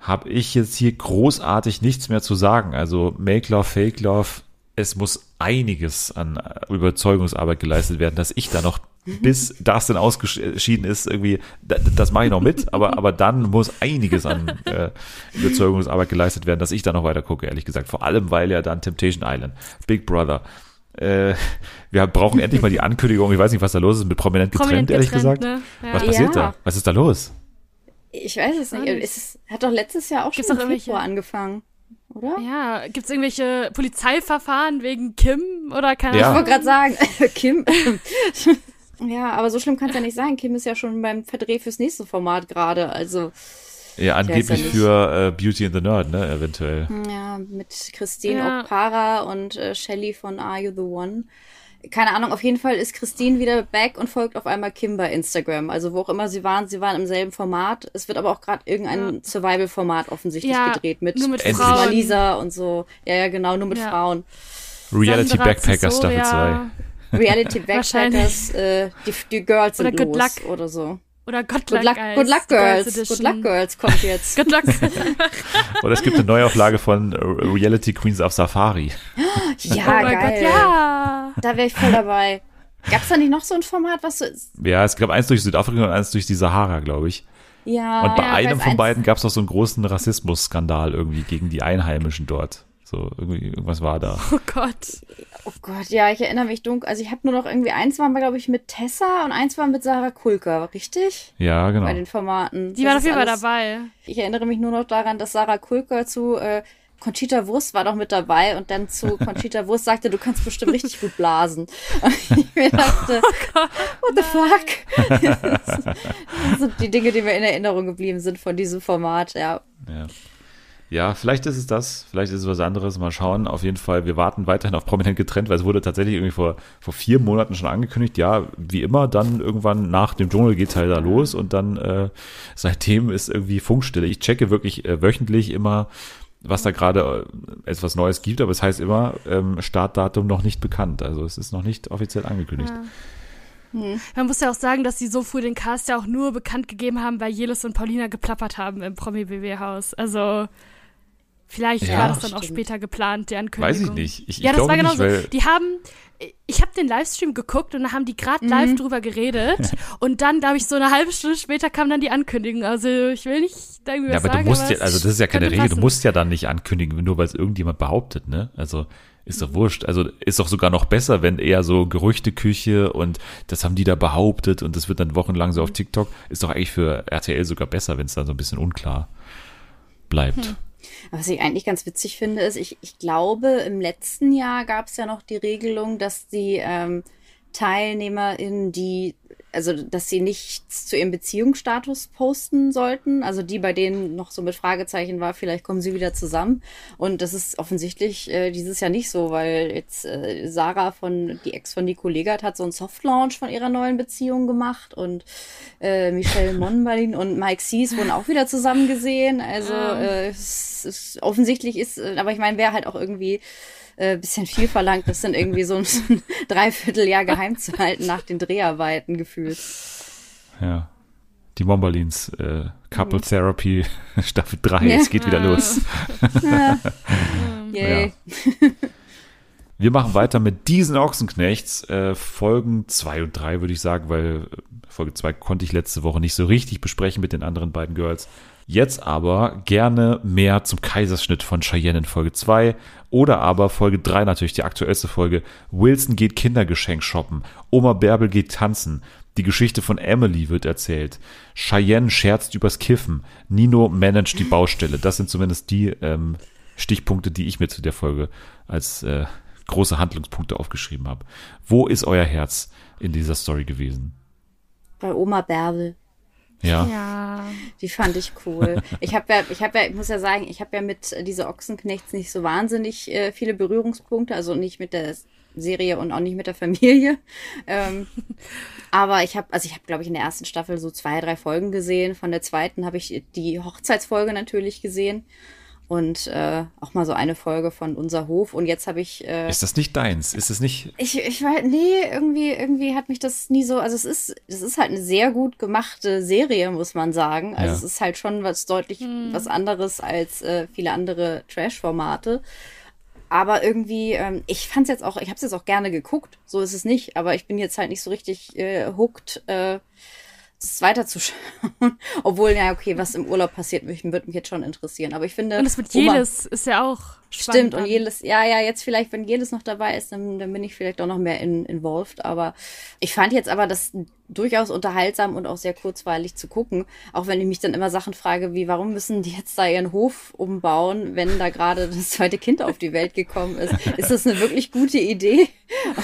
habe ich jetzt hier großartig nichts mehr zu sagen. Also Make Love, Fake Love, es muss einiges an äh, Überzeugungsarbeit geleistet werden, dass ich da noch bis das dann ausgeschieden ist, irgendwie, das, das mache ich noch mit, aber, aber dann muss einiges an äh, Überzeugungsarbeit geleistet werden, dass ich da noch weiter gucke, ehrlich gesagt. Vor allem, weil ja dann Temptation Island, Big Brother, äh, wir brauchen endlich mal die Ankündigung, ich weiß nicht, was da los ist, mit prominent getrennt, Prominent ehrlich getrennt, gesagt. ne? Ja. Was passiert Ja. da? Was ist da los? Ich weiß es nicht. Es ist, hat doch letztes Jahr auch Gibt's schon im Februar angefangen, oder? Ja, gibt's irgendwelche Polizeiverfahren wegen Kim oder keine Ja. Ich Ahnung? wollte gerade sagen, Kim. ja, aber so schlimm kann es ja nicht sein. Kim ist ja schon beim Verdreh fürs nächste Format gerade. Also, Ja, angeblich nicht. für äh, Beauty and the Nerd, ne, eventuell. ja, mit Christine Ja. Okpara und äh, Shelly von Are You the One. Keine Ahnung, auf jeden Fall ist Christine wieder back und folgt auf einmal Kim bei Instagram. Also wo auch immer sie waren, sie waren im selben Format. Es wird aber auch gerade irgendein Survival-Format offensichtlich Ja, gedreht mit, nur mit. Frauen. Lisa und so. Ja, ja, genau, nur mit Ja. Frauen. Reality Sandra Backpacker Staffel 2. Reality. Backpackers, äh, die, die Girls sind Oder Good los Luck. oder so. Oder Good Good Luck, Luck, Good Luck Girls. Good. Luck Girls kommt jetzt. Good Luck. Oder es gibt eine Neuauflage von äh, Reality Queens auf Safari. Ja, oh mein geil. Gott, ja. Da wäre ich voll dabei. Gab's da nicht noch so ein Format, was so ist? Ja, es gab eins durch Südafrika und eins durch die Sahara, glaube ich. Ja. Und bei ja, einem von beiden gab es auch so einen großen Rassismusskandal irgendwie gegen die Einheimischen dort. So, irgendwie, irgendwas war da. Oh Gott. Oh Gott, ja, ich erinnere mich dunkel. Also ich habe nur noch irgendwie eins war, glaube ich, mit Tessa und eins war mit Sarah Kulka, richtig? Ja, genau. Bei den Formaten. Die Das waren auf jeden Fall dabei. Ich erinnere mich nur noch daran, dass Sarah Kulka zu äh, Conchita Wurst war doch mit dabei und dann zu Conchita Wurst sagte, du kannst bestimmt richtig gut blasen. Und ich mir dachte, what the fuck? das sind die Dinge, die mir in Erinnerung geblieben sind von diesem Format, ja. Ja. Ja, vielleicht ist es das, vielleicht ist es was anderes. Mal schauen. Auf jeden Fall, wir warten weiterhin auf prominent getrennt, weil es wurde tatsächlich irgendwie vor, vor vier Monaten schon angekündigt. Ja, wie immer, dann irgendwann nach dem Dschungel geht's halt da los und dann äh, seitdem ist irgendwie Funkstille. Ich checke wirklich äh, wöchentlich immer, was da gerade äh, etwas Neues gibt, aber es heißt immer, ähm, Startdatum noch nicht bekannt. Also es ist noch nicht offiziell angekündigt. Man muss ja auch sagen, dass sie so früh den Cast ja auch nur bekannt gegeben haben, weil Jelis und Paulina geplappert haben im Promi-BW-Haus. Also vielleicht Ja, war das dann auch stimmt. später geplant, die Ankündigung. Weiß ich nicht. Ich, ja, ich das glaube war genau nicht, so. weil Die haben, ich habe den Livestream geguckt und da haben die gerade live drüber geredet und dann, glaube ich, so eine halbe Stunde später kam dann die Ankündigung. Also ich will nicht irgendwie Ja, was aber sagen, du musst aber ja, also das ist ja keine Regel, du passen. musst ja dann nicht ankündigen, nur weil es irgendjemand behauptet, ne? Also ist doch wurscht. Also ist doch sogar noch besser, wenn eher so Gerüchteküche und das haben die da behauptet und das wird dann wochenlang so auf TikTok. Ist doch eigentlich für RTL sogar besser, wenn es dann so ein bisschen unklar bleibt. Was ich eigentlich ganz witzig finde, ist, ich, ich glaube, im letzten Jahr gab es ja noch die Regelung, dass die ähm, TeilnehmerInnen, die, also dass sie nichts zu ihrem Beziehungsstatus posten sollten, also die, bei denen noch so mit Fragezeichen war, vielleicht kommen sie wieder zusammen. Und das ist offensichtlich äh, dieses Jahr nicht so, weil jetzt äh, Sarah von, die Ex von Nico Legat hat so einen Softlaunch von ihrer neuen Beziehung gemacht und äh, Michelle Monbalin und Mike Sees wurden auch wieder zusammen gesehen. Also äh, es ist, offensichtlich ist, äh, aber ich meine, wäre halt auch irgendwie äh, bisschen viel verlangt, das dann irgendwie so ein, so ein Dreivierteljahr geheim zu halten nach den Dreharbeiten gefühlt. Ja. Die Mombalins, äh, Couple Therapy Staffel 3, Ja. es geht wieder los. Yay. Wir machen weiter mit diesen Ochsenknechts. Äh, Folgen 2 und 3 würde ich sagen, weil äh, Folge 2 konnte ich letzte Woche nicht so richtig besprechen mit den anderen beiden Girls. Jetzt aber gerne mehr zum Kaiserschnitt von Cheyenne in Folge 2 oder aber Folge 3 natürlich die aktuellste Folge. Wilson geht Kindergeschenk shoppen. Oma Bärbel geht tanzen. Die Geschichte von Emily wird erzählt. Cheyenne scherzt übers Kiffen. Nino managt die Baustelle. Das sind zumindest die ähm, Stichpunkte, die ich mir zu der Folge als äh, große Handlungspunkte aufgeschrieben habe. Wo ist euer Herz in dieser Story gewesen? Bei Oma Bärbel. Ja. Ja. Die fand ich cool. Ich habe ja, ich habe ja, ich muss ja sagen, ich habe ja mit äh, dieser Ochsenknechts nicht so wahnsinnig äh, viele Berührungspunkte, also nicht mit der Serie und auch nicht mit der Familie. Ähm, aber ich habe, also ich habe, glaube ich, in der ersten Staffel so zwei, drei Folgen gesehen. Von der zweiten habe ich die Hochzeitsfolge natürlich gesehen und äh, auch mal so eine Folge von Unser Hof. Und jetzt habe ich äh, Ist das nicht deins? Ist es nicht? ich, ich weiß, nee, irgendwie, irgendwie hat mich das nie so, also es ist, es ist halt eine sehr gut gemachte Serie, muss man sagen. Also Ja. es ist halt schon was deutlich was anderes als äh, viele andere Trash-Formate. aber irgendwie, ähm, ich fand's jetzt auch, ich habe es jetzt auch gerne geguckt, so ist es nicht, aber ich bin jetzt halt nicht so richtig äh, hooked, äh, das weiterzuschauen. Obwohl, ja, okay, was im Urlaub passiert, würde mich jetzt schon interessieren. Aber ich finde. Und das mit Jelis ist ja auch. Stimmt, und Jelis, ja, ja, jetzt vielleicht, wenn Jelis noch dabei ist, dann, dann bin ich vielleicht auch noch mehr in, involved. Aber ich fand jetzt aber das durchaus unterhaltsam und auch sehr kurzweilig zu gucken. Auch wenn ich mich dann immer Sachen frage, wie, warum müssen die jetzt da ihren Hof umbauen, wenn da gerade das zweite Kind auf die Welt gekommen ist? Ist das eine wirklich gute Idee?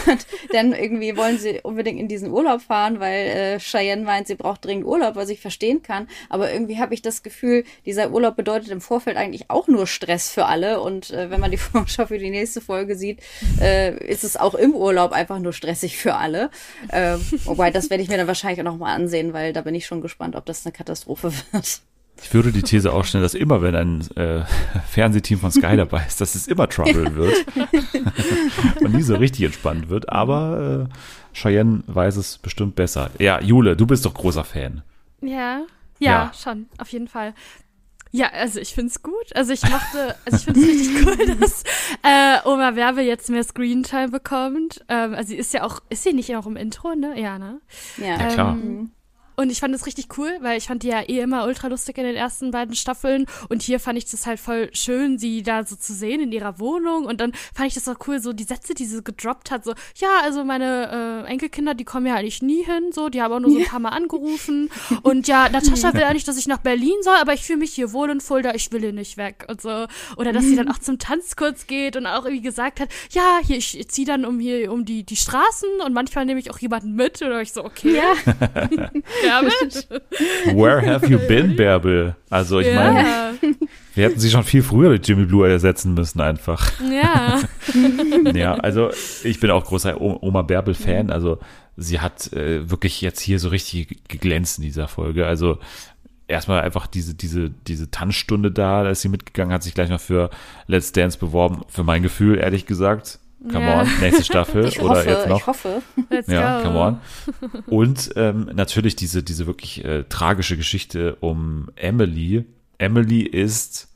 Und dann irgendwie wollen sie unbedingt in diesen Urlaub fahren, weil äh, Cheyenne meint, sie braucht dringend Urlaub, was ich verstehen kann. Aber irgendwie habe ich das Gefühl, dieser Urlaub bedeutet im Vorfeld eigentlich auch nur Stress für alle. Und äh, wenn man die Vorschau für die nächste Folge sieht, äh, ist es auch im Urlaub einfach nur stressig für alle. Äh, wobei, das werde ich mir dann wahrscheinlich auch nochmal ansehen, weil da bin ich schon gespannt, ob das eine Katastrophe wird. Ich würde die These aufstellen, dass immer, wenn ein äh, Fernsehteam von Sky dabei ist, dass es immer Trouble wird und nie so richtig entspannt wird. Aber äh, Cheyenne weiß es bestimmt besser. Ja, Jule, du bist doch großer Fan. Ja, ja, ja. schon, auf jeden Fall. Ja, also ich find's gut. Also ich mochte, also ich find's richtig cool, dass äh, Oma Werbe jetzt mehr Screentime bekommt. Ähm, also sie ist ja auch, ist sie nicht auch im Intro, ne? Ja, ne? Ja, ja klar. Und ich fand es richtig cool, weil ich fand die ja eh immer ultra lustig in den ersten beiden Staffeln. Und hier fand ich das halt voll schön, sie da so zu sehen in ihrer Wohnung. Und dann fand ich das auch cool, so die Sätze, die sie gedroppt hat. So, ja, also meine äh, Enkelkinder, die kommen ja eigentlich nie hin. So, die haben auch nur so ein paar Mal angerufen. Und ja, Natascha will eigentlich, dass ich nach Berlin soll, aber ich fühle mich hier wohl in Fulda, ich will hier nicht weg. Und so. Oder dass sie dann auch zum Tanz kurz geht und auch irgendwie gesagt hat, ja, hier, ich ziehe dann um hier um die, die Straßen und manchmal nehme ich auch jemanden mit. Oder ich so, okay. Ja. Bärbel? Where have you been, Bärbel? Also ich ja. meine, wir hätten sie schon viel früher mit Jimmy Blue ersetzen müssen einfach. Ja. ja, also ich bin auch großer Oma Bärbel-Fan. Also sie hat äh, wirklich jetzt hier so richtig geglänzt in dieser Folge. Also erstmal einfach diese, diese, diese Tanzstunde da, da ist sie mitgegangen, hat sich gleich noch für Let's Dance beworben, für mein Gefühl, ehrlich gesagt. Come ja. on, nächste Staffel ich oder hoffe, jetzt noch. Ich hoffe. Let's ja, go. come on. Und ähm, natürlich diese, diese wirklich äh, tragische Geschichte um Emily. Emily ist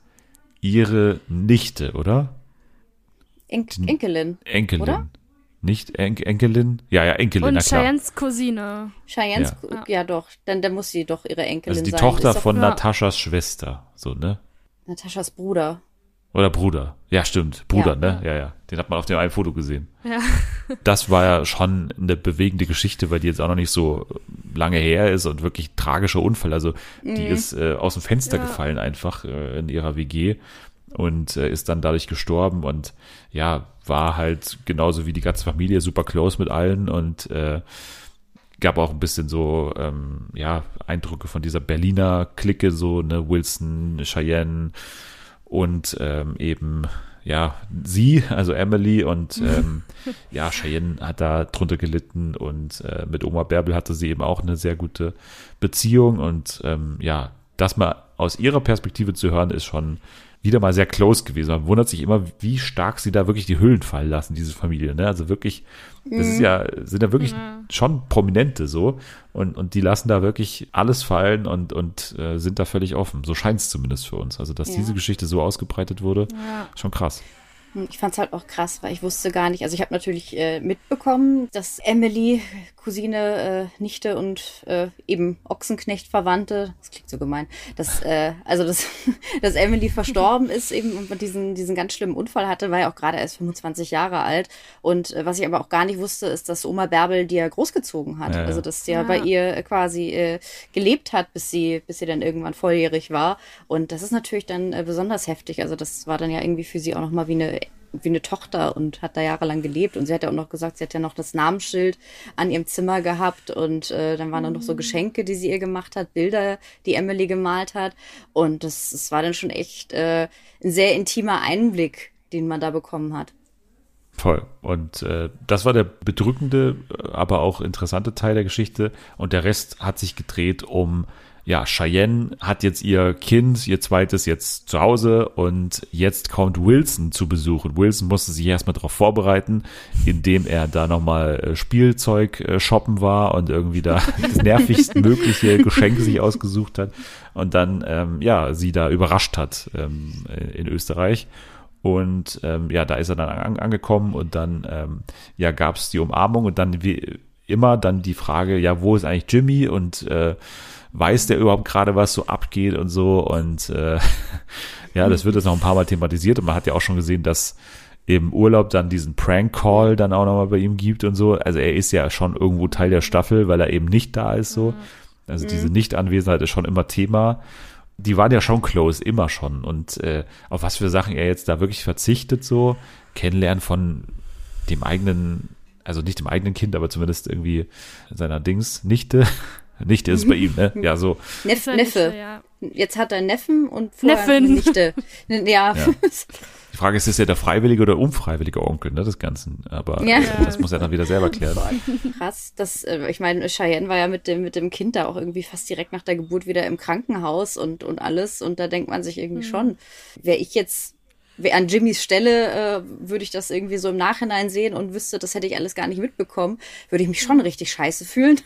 ihre Nichte, oder? En Enkelin. Enkelin. Oder? Nicht en Enkelin? Ja, ja, Enkelin, Und na klar. Cheyennes Cousine. Cheyennes, Ja. ja. doch, dann, dann muss sie doch ihre Enkelin Also die sein. Tochter von ja. Nataschas Schwester, so, ne? Nataschas Bruder. Oder Bruder. Ja, stimmt. Bruder, Ja. ne? Ja, ja. Den hat man auf dem einen Foto gesehen. Ja. Das war ja schon eine bewegende Geschichte, weil die jetzt auch noch nicht so lange her ist und wirklich tragischer Unfall. Also die ist äh, aus dem Fenster Ja. gefallen einfach äh, in ihrer WG und äh, ist dann dadurch gestorben und ja, war halt genauso wie die ganze Familie super close mit allen und äh, gab auch ein bisschen so, ähm, ja, Eindrücke von dieser Berliner Clique, so, ne, Wilson, Cheyenne und ähm, eben, ja, sie, also Emily und ähm, ja, Cheyenne hat da drunter gelitten und äh, mit Oma Bärbel hatte sie eben auch eine sehr gute Beziehung. Und ähm, ja, das mal aus ihrer Perspektive zu hören, ist schon wieder mal sehr close gewesen. Man wundert sich immer, wie stark sie da wirklich die Hüllen fallen lassen, diese Familie. Ne? Also wirklich, das ist ja, sind ja wirklich Ja. schon Prominente so und, und die lassen da wirklich alles fallen und, und äh, sind da völlig offen. So scheint es zumindest für uns. Also, dass Ja. diese Geschichte so ausgebreitet wurde, Ja. schon krass. Hm, Ich fand's halt auch krass, weil ich wusste gar nicht, also ich habe natürlich äh, mitbekommen, dass Emily, Cousine, äh, Nichte und äh, eben Ochsenknecht Verwandte, das klingt so gemein, dass, äh, also dass, dass Emily verstorben ist eben und diesen, diesen ganz schlimmen Unfall hatte, war ja auch gerade erst 25 Jahre alt. Und äh, was ich aber auch gar nicht wusste, ist, dass Oma Bärbel die ja großgezogen hat. Ja, ja. Also dass die ja, Ja. bei ihr äh, quasi äh, gelebt hat, bis sie, bis sie dann irgendwann volljährig war. Und das ist natürlich dann äh, besonders heftig. Also das war dann ja irgendwie für sie auch nochmal wie eine wie eine Tochter und hat da jahrelang gelebt. Und sie hat ja auch noch gesagt, sie hat ja noch das Namensschild an ihrem Zimmer gehabt und äh, dann waren da noch so Geschenke, die sie ihr gemacht hat, Bilder, die Emily gemalt hat. Und das, das war dann schon echt äh, ein sehr intimer Einblick, den man da bekommen hat. Voll. Und äh, das war der bedrückende, aber auch interessante Teil der Geschichte. Und der Rest hat sich gedreht um, ja, Cheyenne hat jetzt ihr Kind, ihr zweites jetzt zu Hause und jetzt kommt Wilson zu Besuch. Und Wilson musste sich erstmal darauf vorbereiten, indem er da nochmal äh, Spielzeug äh, shoppen war und irgendwie da das nervigst mögliche Geschenk sich ausgesucht hat und dann, ähm, ja, sie da überrascht hat ähm, in Österreich. Und ähm, ja, da ist er dann an, angekommen und dann ähm, ja gab es die Umarmung und dann wie immer dann die Frage, ja, wo ist eigentlich Jimmy und äh, weiß der überhaupt gerade, was so abgeht und so und äh, ja, das wird jetzt noch ein paar Mal thematisiert und man hat ja auch schon gesehen, dass im Urlaub dann diesen Prank-Call dann auch nochmal bei ihm gibt und so. Also er ist ja schon irgendwo Teil der Staffel, weil er eben nicht da ist so. Also mhm. diese Nichtanwesenheit ist schon immer Thema die waren ja schon close, immer schon. Und äh, auf was für Sachen er jetzt da wirklich verzichtet, so kennenlernen von dem eigenen, also nicht dem eigenen Kind, aber zumindest irgendwie seiner Dings, Nichte. Nichte ist bei ihm, ne? Ja, so. Neff, Neffe. Ja. Jetzt hat er Neffen und vorher Neffin. Nichte. Ja. ja. Die Frage ist, ist er der freiwillige oder unfreiwillige Onkel, ne, des Ganzen. Aber ja. das muss er dann wieder selber klären. Krass, das, äh, ich meine, Cheyenne war ja mit dem, mit dem Kind da auch irgendwie fast direkt nach der Geburt wieder im Krankenhaus und, und alles. Und da denkt man sich irgendwie mhm. schon, wäre ich jetzt an Jimmys Stelle äh, würde ich das irgendwie so im Nachhinein sehen und wüsste, das hätte ich alles gar nicht mitbekommen, würde ich mich schon richtig scheiße fühlen.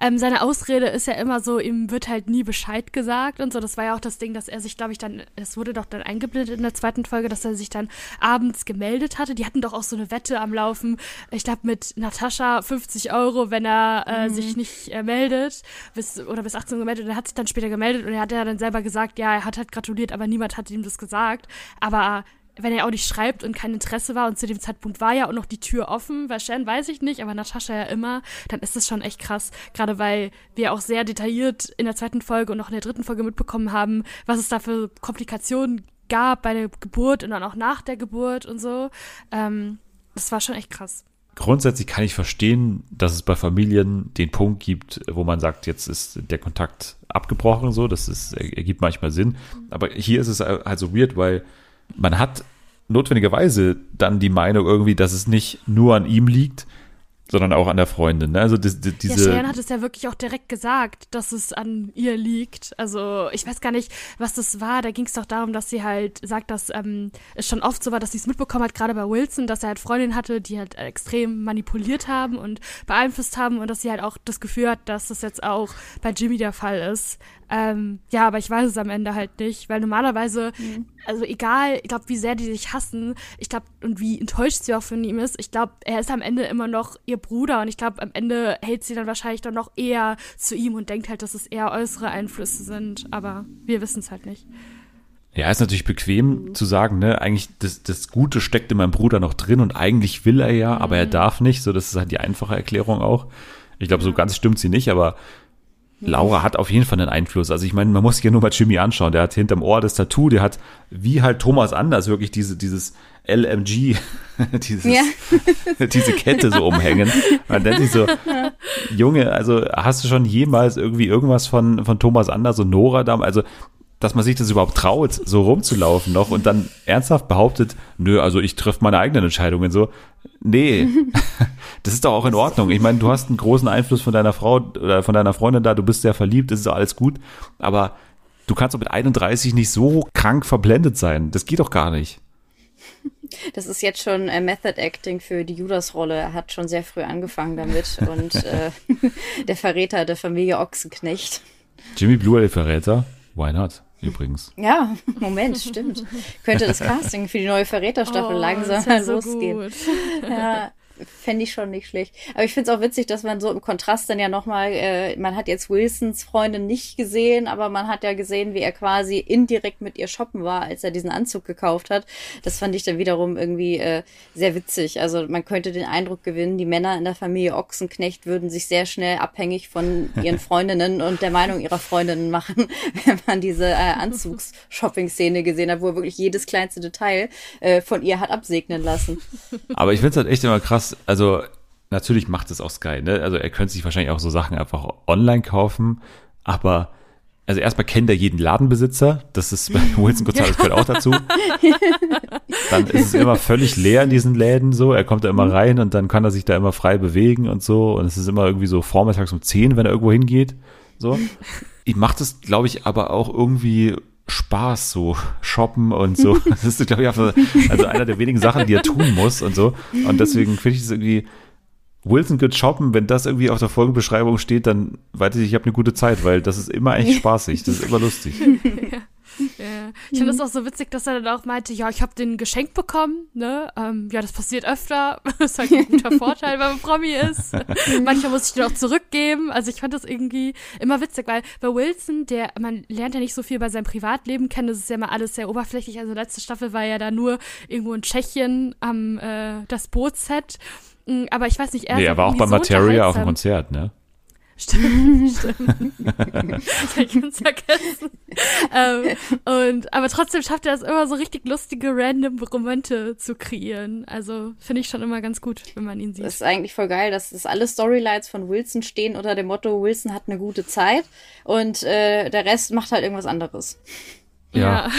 Ähm, seine Ausrede ist ja immer so, ihm wird halt nie Bescheid gesagt und so. Das war ja auch das Ding, dass er sich, glaube ich, dann, es wurde doch dann eingeblendet in der zweiten Folge, dass er sich dann abends gemeldet hatte. Die hatten doch auch so eine Wette am Laufen, ich glaube mit Natascha 50 Euro, wenn er äh, mhm. sich nicht äh, meldet, bis, oder bis 18 Uhr gemeldet. Und er hat sich dann später gemeldet und er hat ja dann selber gesagt, ja, er hat halt gratuliert, aber niemand hat ihm das gesagt. Aber wenn er auch nicht schreibt und kein Interesse war und zu dem Zeitpunkt war ja auch noch die Tür offen, bei Shan weiß ich nicht, aber Natascha ja immer, dann ist das schon echt krass. Gerade weil wir auch sehr detailliert in der zweiten Folge und auch in der dritten Folge mitbekommen haben, was es da für Komplikationen gab bei der Geburt und dann auch nach der Geburt und so. Ähm, das war schon echt krass. Grundsätzlich kann ich verstehen, dass es bei Familien den Punkt gibt, wo man sagt, jetzt ist der Kontakt abgebrochen, so, das ist, ergibt manchmal Sinn. Aber hier ist es halt so weird, weil man hat notwendigerweise dann die Meinung irgendwie, dass es nicht nur an ihm liegt, sondern auch an der Freundin. Ne? Also das, das, diese. Ja, Sharon hat es ja wirklich auch direkt gesagt, dass es an ihr liegt. Also ich weiß gar nicht, was das war. Da ging es doch darum, dass sie halt sagt, dass ähm, es schon oft so war, dass sie es mitbekommen hat, gerade bei Wilson, dass er halt Freundinnen hatte, die halt extrem manipuliert haben und beeinflusst haben und dass sie halt auch das Gefühl hat, dass das jetzt auch bei Jimmy der Fall ist. Ähm, ja, aber ich weiß es am Ende halt nicht, weil normalerweise, mhm. also egal, ich glaube, wie sehr die sich hassen, ich glaube, und wie enttäuscht sie auch von ihm ist, ich glaube, er ist am Ende immer noch ihr Bruder und ich glaube, am Ende hält sie dann wahrscheinlich dann noch eher zu ihm und denkt halt, dass es eher äußere Einflüsse sind, aber wir wissen es halt nicht. Ja, ist natürlich bequem mhm. zu sagen, ne, eigentlich das, das Gute steckt in meinem Bruder noch drin und eigentlich will er ja, mhm. aber er mhm. darf nicht, so das ist halt die einfache Erklärung auch. Ich glaube, so ganz stimmt sie nicht, aber Laura hat auf jeden Fall einen Einfluss. Also ich meine, man muss sich ja nur mal Jimmy anschauen. Der hat hinterm Ohr das Tattoo, der hat wie halt Thomas Anders wirklich diese, dieses LMG, dieses, ja. diese Kette so umhängen. Man denkt sich so, Junge, also hast du schon jemals irgendwie irgendwas von, von Thomas Anders und Nora da? Also dass man sich das überhaupt traut, so rumzulaufen noch und dann ernsthaft behauptet, nö, also ich treffe meine eigenen Entscheidungen so. Nee, das ist doch auch in Ordnung. Ich meine, du hast einen großen Einfluss von deiner Frau oder von deiner Freundin da, du bist sehr verliebt, das ist alles gut, aber du kannst doch mit 31 nicht so krank verblendet sein. Das geht doch gar nicht. Das ist jetzt schon äh, Method Acting für die Judas-Rolle. Er hat schon sehr früh angefangen damit und äh, der Verräter der Familie Ochsenknecht. Jimmy Blue, der Verräter? Why not? Übrigens. Ja, Moment, stimmt. Könnte das Casting für die neue Verräterstaffel oh, langsam mal so losgehen. Gut. Ja, fände ich schon nicht schlecht. Aber ich finde es auch witzig, dass man so im Kontrast dann ja nochmal, äh, man hat jetzt Wilsons Freundin nicht gesehen, aber man hat ja gesehen, wie er quasi indirekt mit ihr shoppen war, als er diesen Anzug gekauft hat. Das fand ich dann wiederum irgendwie äh, sehr witzig. Also man könnte den Eindruck gewinnen, die Männer in der Familie Ochsenknecht würden sich sehr schnell abhängig von ihren Freundinnen und der Meinung ihrer Freundinnen machen, wenn man diese äh, Anzugs-Shopping-Szene gesehen hat, wo er wirklich jedes kleinste Detail äh, von ihr hat absegnen lassen. Aber ich finde es halt echt immer krass, also natürlich macht es auch Sky, ne? Also er könnte sich wahrscheinlich auch so Sachen einfach online kaufen, aber also erstmal kennt er jeden Ladenbesitzer, das ist bei Wilson Gonzalez gehört auch dazu. Dann ist es immer völlig leer in diesen Läden so, er kommt da immer rein und dann kann er sich da immer frei bewegen und so und es ist immer irgendwie so vormittags um 10, wenn er irgendwo hingeht, so. Ich mache das, glaube ich, aber auch irgendwie Spaß, so shoppen und so. Das ist, glaube ich, also einer der wenigen Sachen, die er tun muss und so. Und deswegen finde ich es irgendwie, Wilson geht shoppen, wenn das irgendwie auf der Folgenbeschreibung steht, dann weiß ich, ich habe eine gute Zeit, weil das ist immer eigentlich spaßig, das ist immer lustig. ja. Ich finde es auch so witzig, dass er dann auch meinte, ja, ich habe den geschenkt bekommen, ne? Ähm, ja, das passiert öfter. das ist halt ein guter Vorteil, wenn man Promi ist. Manchmal muss ich den auch zurückgeben. Also ich fand das irgendwie immer witzig, weil bei Wilson, der, man lernt ja nicht so viel bei seinem Privatleben kennen, das ist ja immer alles sehr oberflächlich. Also letzte Staffel war ja da nur irgendwo in Tschechien am äh, das Bootset. Mm, aber ich weiß nicht, er nee, er war auch bei Materia auf dem Konzert, ne? Stimmt, stimmt. das ich ganz vergessen. ähm, und, aber trotzdem schafft er es immer so richtig lustige, random Momente zu kreieren. Also finde ich schon immer ganz gut, wenn man ihn sieht. Das ist eigentlich voll geil, dass das alle Storylines von Wilson stehen unter dem Motto, Wilson hat eine gute Zeit und äh, der Rest macht halt irgendwas anderes. Ja. ja.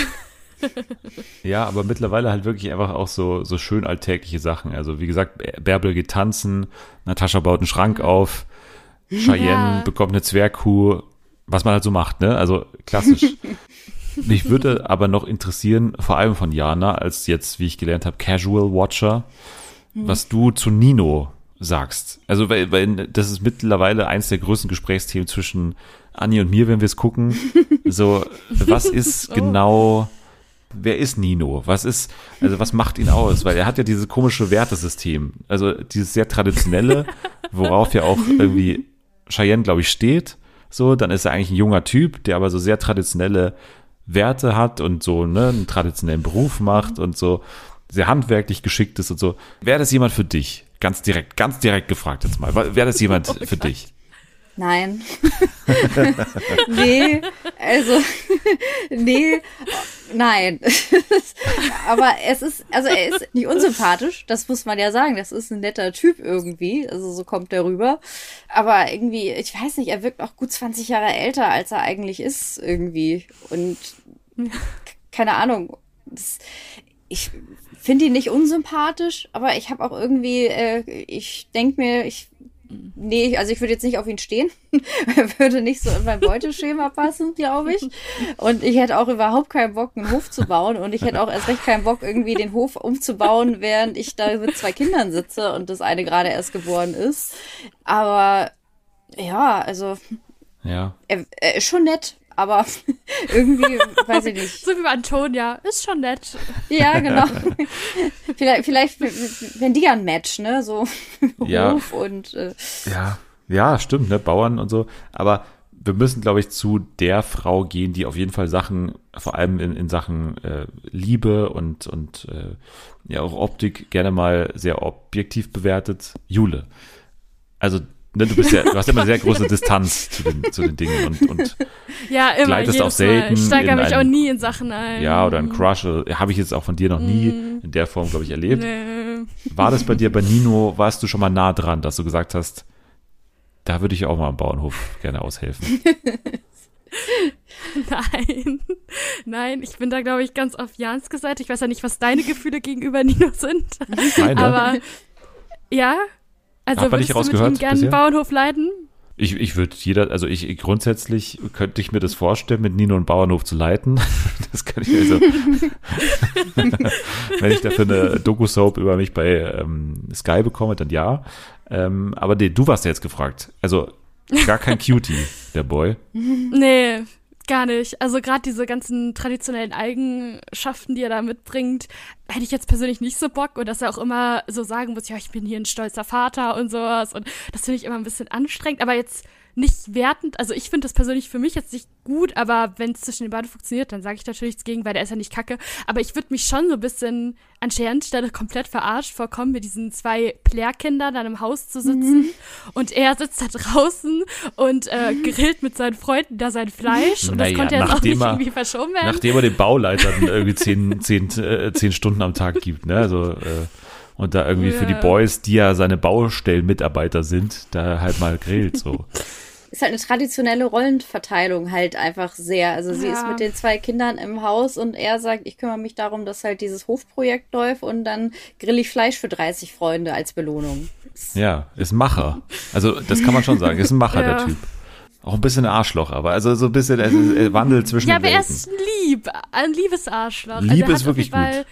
ja, aber mittlerweile halt wirklich einfach auch so, so schön alltägliche Sachen. Also wie gesagt, Bärbel geht tanzen, Natascha baut einen Schrank auf, Cheyenne ja. bekommt eine Zwergkuh, was man halt so macht, ne? Also klassisch. Mich würde aber noch interessieren, vor allem von Jana, als jetzt, wie ich gelernt habe, Casual Watcher, mhm. was du zu Nino sagst. Also, weil, weil das ist mittlerweile eins der größten Gesprächsthemen zwischen Anni und mir, wenn wir es gucken. So, was ist oh. genau, wer ist Nino? Was ist, also was macht ihn aus? Weil er hat ja dieses komische Wertesystem. Also dieses sehr traditionelle, worauf ja auch irgendwie Cheyenne, glaube ich, steht, so, dann ist er eigentlich ein junger Typ, der aber so sehr traditionelle Werte hat und so ne, einen traditionellen Beruf macht und so sehr handwerklich geschickt ist und so. Wäre das jemand für dich? Ganz direkt, ganz direkt gefragt jetzt mal. Wäre das jemand oh für dich? Nein. nee, also, nee, nein. Aber es ist, also er ist nicht unsympathisch, das muss man ja sagen. Das ist ein netter Typ irgendwie, also so kommt er rüber. Aber irgendwie, ich weiß nicht, er wirkt auch gut 20 Jahre älter, als er eigentlich ist irgendwie. Und keine Ahnung. Das, ich finde ihn nicht unsympathisch, aber ich habe auch irgendwie, äh, ich denke mir, ich Nee, also ich würde jetzt nicht auf ihn stehen. er würde nicht so in mein Beuteschema passen, glaube ich. Und ich hätte auch überhaupt keinen Bock, einen Hof zu bauen. Und ich hätte auch erst recht keinen Bock, irgendwie den Hof umzubauen, während ich da mit zwei Kindern sitze und das eine gerade erst geboren ist. Aber ja, also. Ja. Er, er ist schon nett aber irgendwie, weiß ich nicht. So wie bei Antonia, ist schon nett. Ja, genau. vielleicht, vielleicht, wenn die ja ein Match, ne, so ja. Hof und äh. Ja, ja, stimmt, ne, Bauern und so, aber wir müssen, glaube ich, zu der Frau gehen, die auf jeden Fall Sachen, vor allem in, in Sachen äh, Liebe und, und äh, ja auch Optik gerne mal sehr objektiv bewertet. Jule. Also du bist ja, du hast immer eine sehr große Distanz zu den, zu den Dingen und, und ja, immer, gleitest auch selten. Mal. Ich steigere mich auch nie in Sachen ein. Ja, oder ein Crush, habe ich jetzt auch von dir noch nie mm. in der Form, glaube ich, erlebt. Nee. War das bei dir bei Nino, warst du schon mal nah dran, dass du gesagt hast, da würde ich auch mal am Bauernhof gerne aushelfen? Nein, nein, ich bin da, glaube ich, ganz auf Jans Seite. Ich weiß ja nicht, was deine Gefühle gegenüber Nino sind. Meine? Aber ja, also Hat man nicht rausgehört? Du mit ihm gerne einen Bauernhof leiten? Ich, ich würde jeder, also ich grundsätzlich könnte ich mir das vorstellen, mit Nino einen Bauernhof zu leiten. Das kann ich also. Wenn ich dafür eine Doku-Soap über mich bei ähm, Sky bekomme, dann ja. Ähm, aber nee, du warst ja jetzt gefragt. Also gar kein Cutie, der Boy. Nee, Gar nicht. Also gerade diese ganzen traditionellen Eigenschaften, die er da mitbringt, hätte ich jetzt persönlich nicht so Bock. Und dass er auch immer so sagen muss, ja, ich bin hier ein stolzer Vater und sowas. Und das finde ich immer ein bisschen anstrengend, aber jetzt nicht wertend. Also ich finde das persönlich für mich jetzt nicht gut, aber wenn es zwischen den beiden funktioniert, dann sage ich natürlich nichts gegen, weil der ist ja nicht kacke. Aber ich würde mich schon so ein bisschen an Scherens Stelle komplett verarscht vorkommen, mit diesen zwei Plärkindern dann im Haus zu sitzen. Mhm. Und er sitzt da draußen und äh, grillt mit seinen Freunden da sein Fleisch. Und naja, das konnte er jetzt auch nicht er, irgendwie verschoben werden. Nachdem er den Bauleitern irgendwie zehn, zehn, äh, zehn Stunden am Tag gibt, ne? Also äh, und da irgendwie ja. für die Boys, die ja seine Baustellenmitarbeiter sind, da halt mal grillt so. ist halt eine traditionelle Rollenverteilung halt einfach sehr. Also sie ja. ist mit den zwei Kindern im Haus und er sagt, ich kümmere mich darum, dass halt dieses Hofprojekt läuft und dann grill ich Fleisch für 30 Freunde als Belohnung. Ja, ist ein Macher. Also das kann man schon sagen, ist ein Macher, ja. der Typ. Auch ein bisschen ein Arschloch, aber also so ein bisschen er, er wandelt zwischen Ja, aber er ist lieb, ein liebes Arschloch. Liebe also ist wirklich gut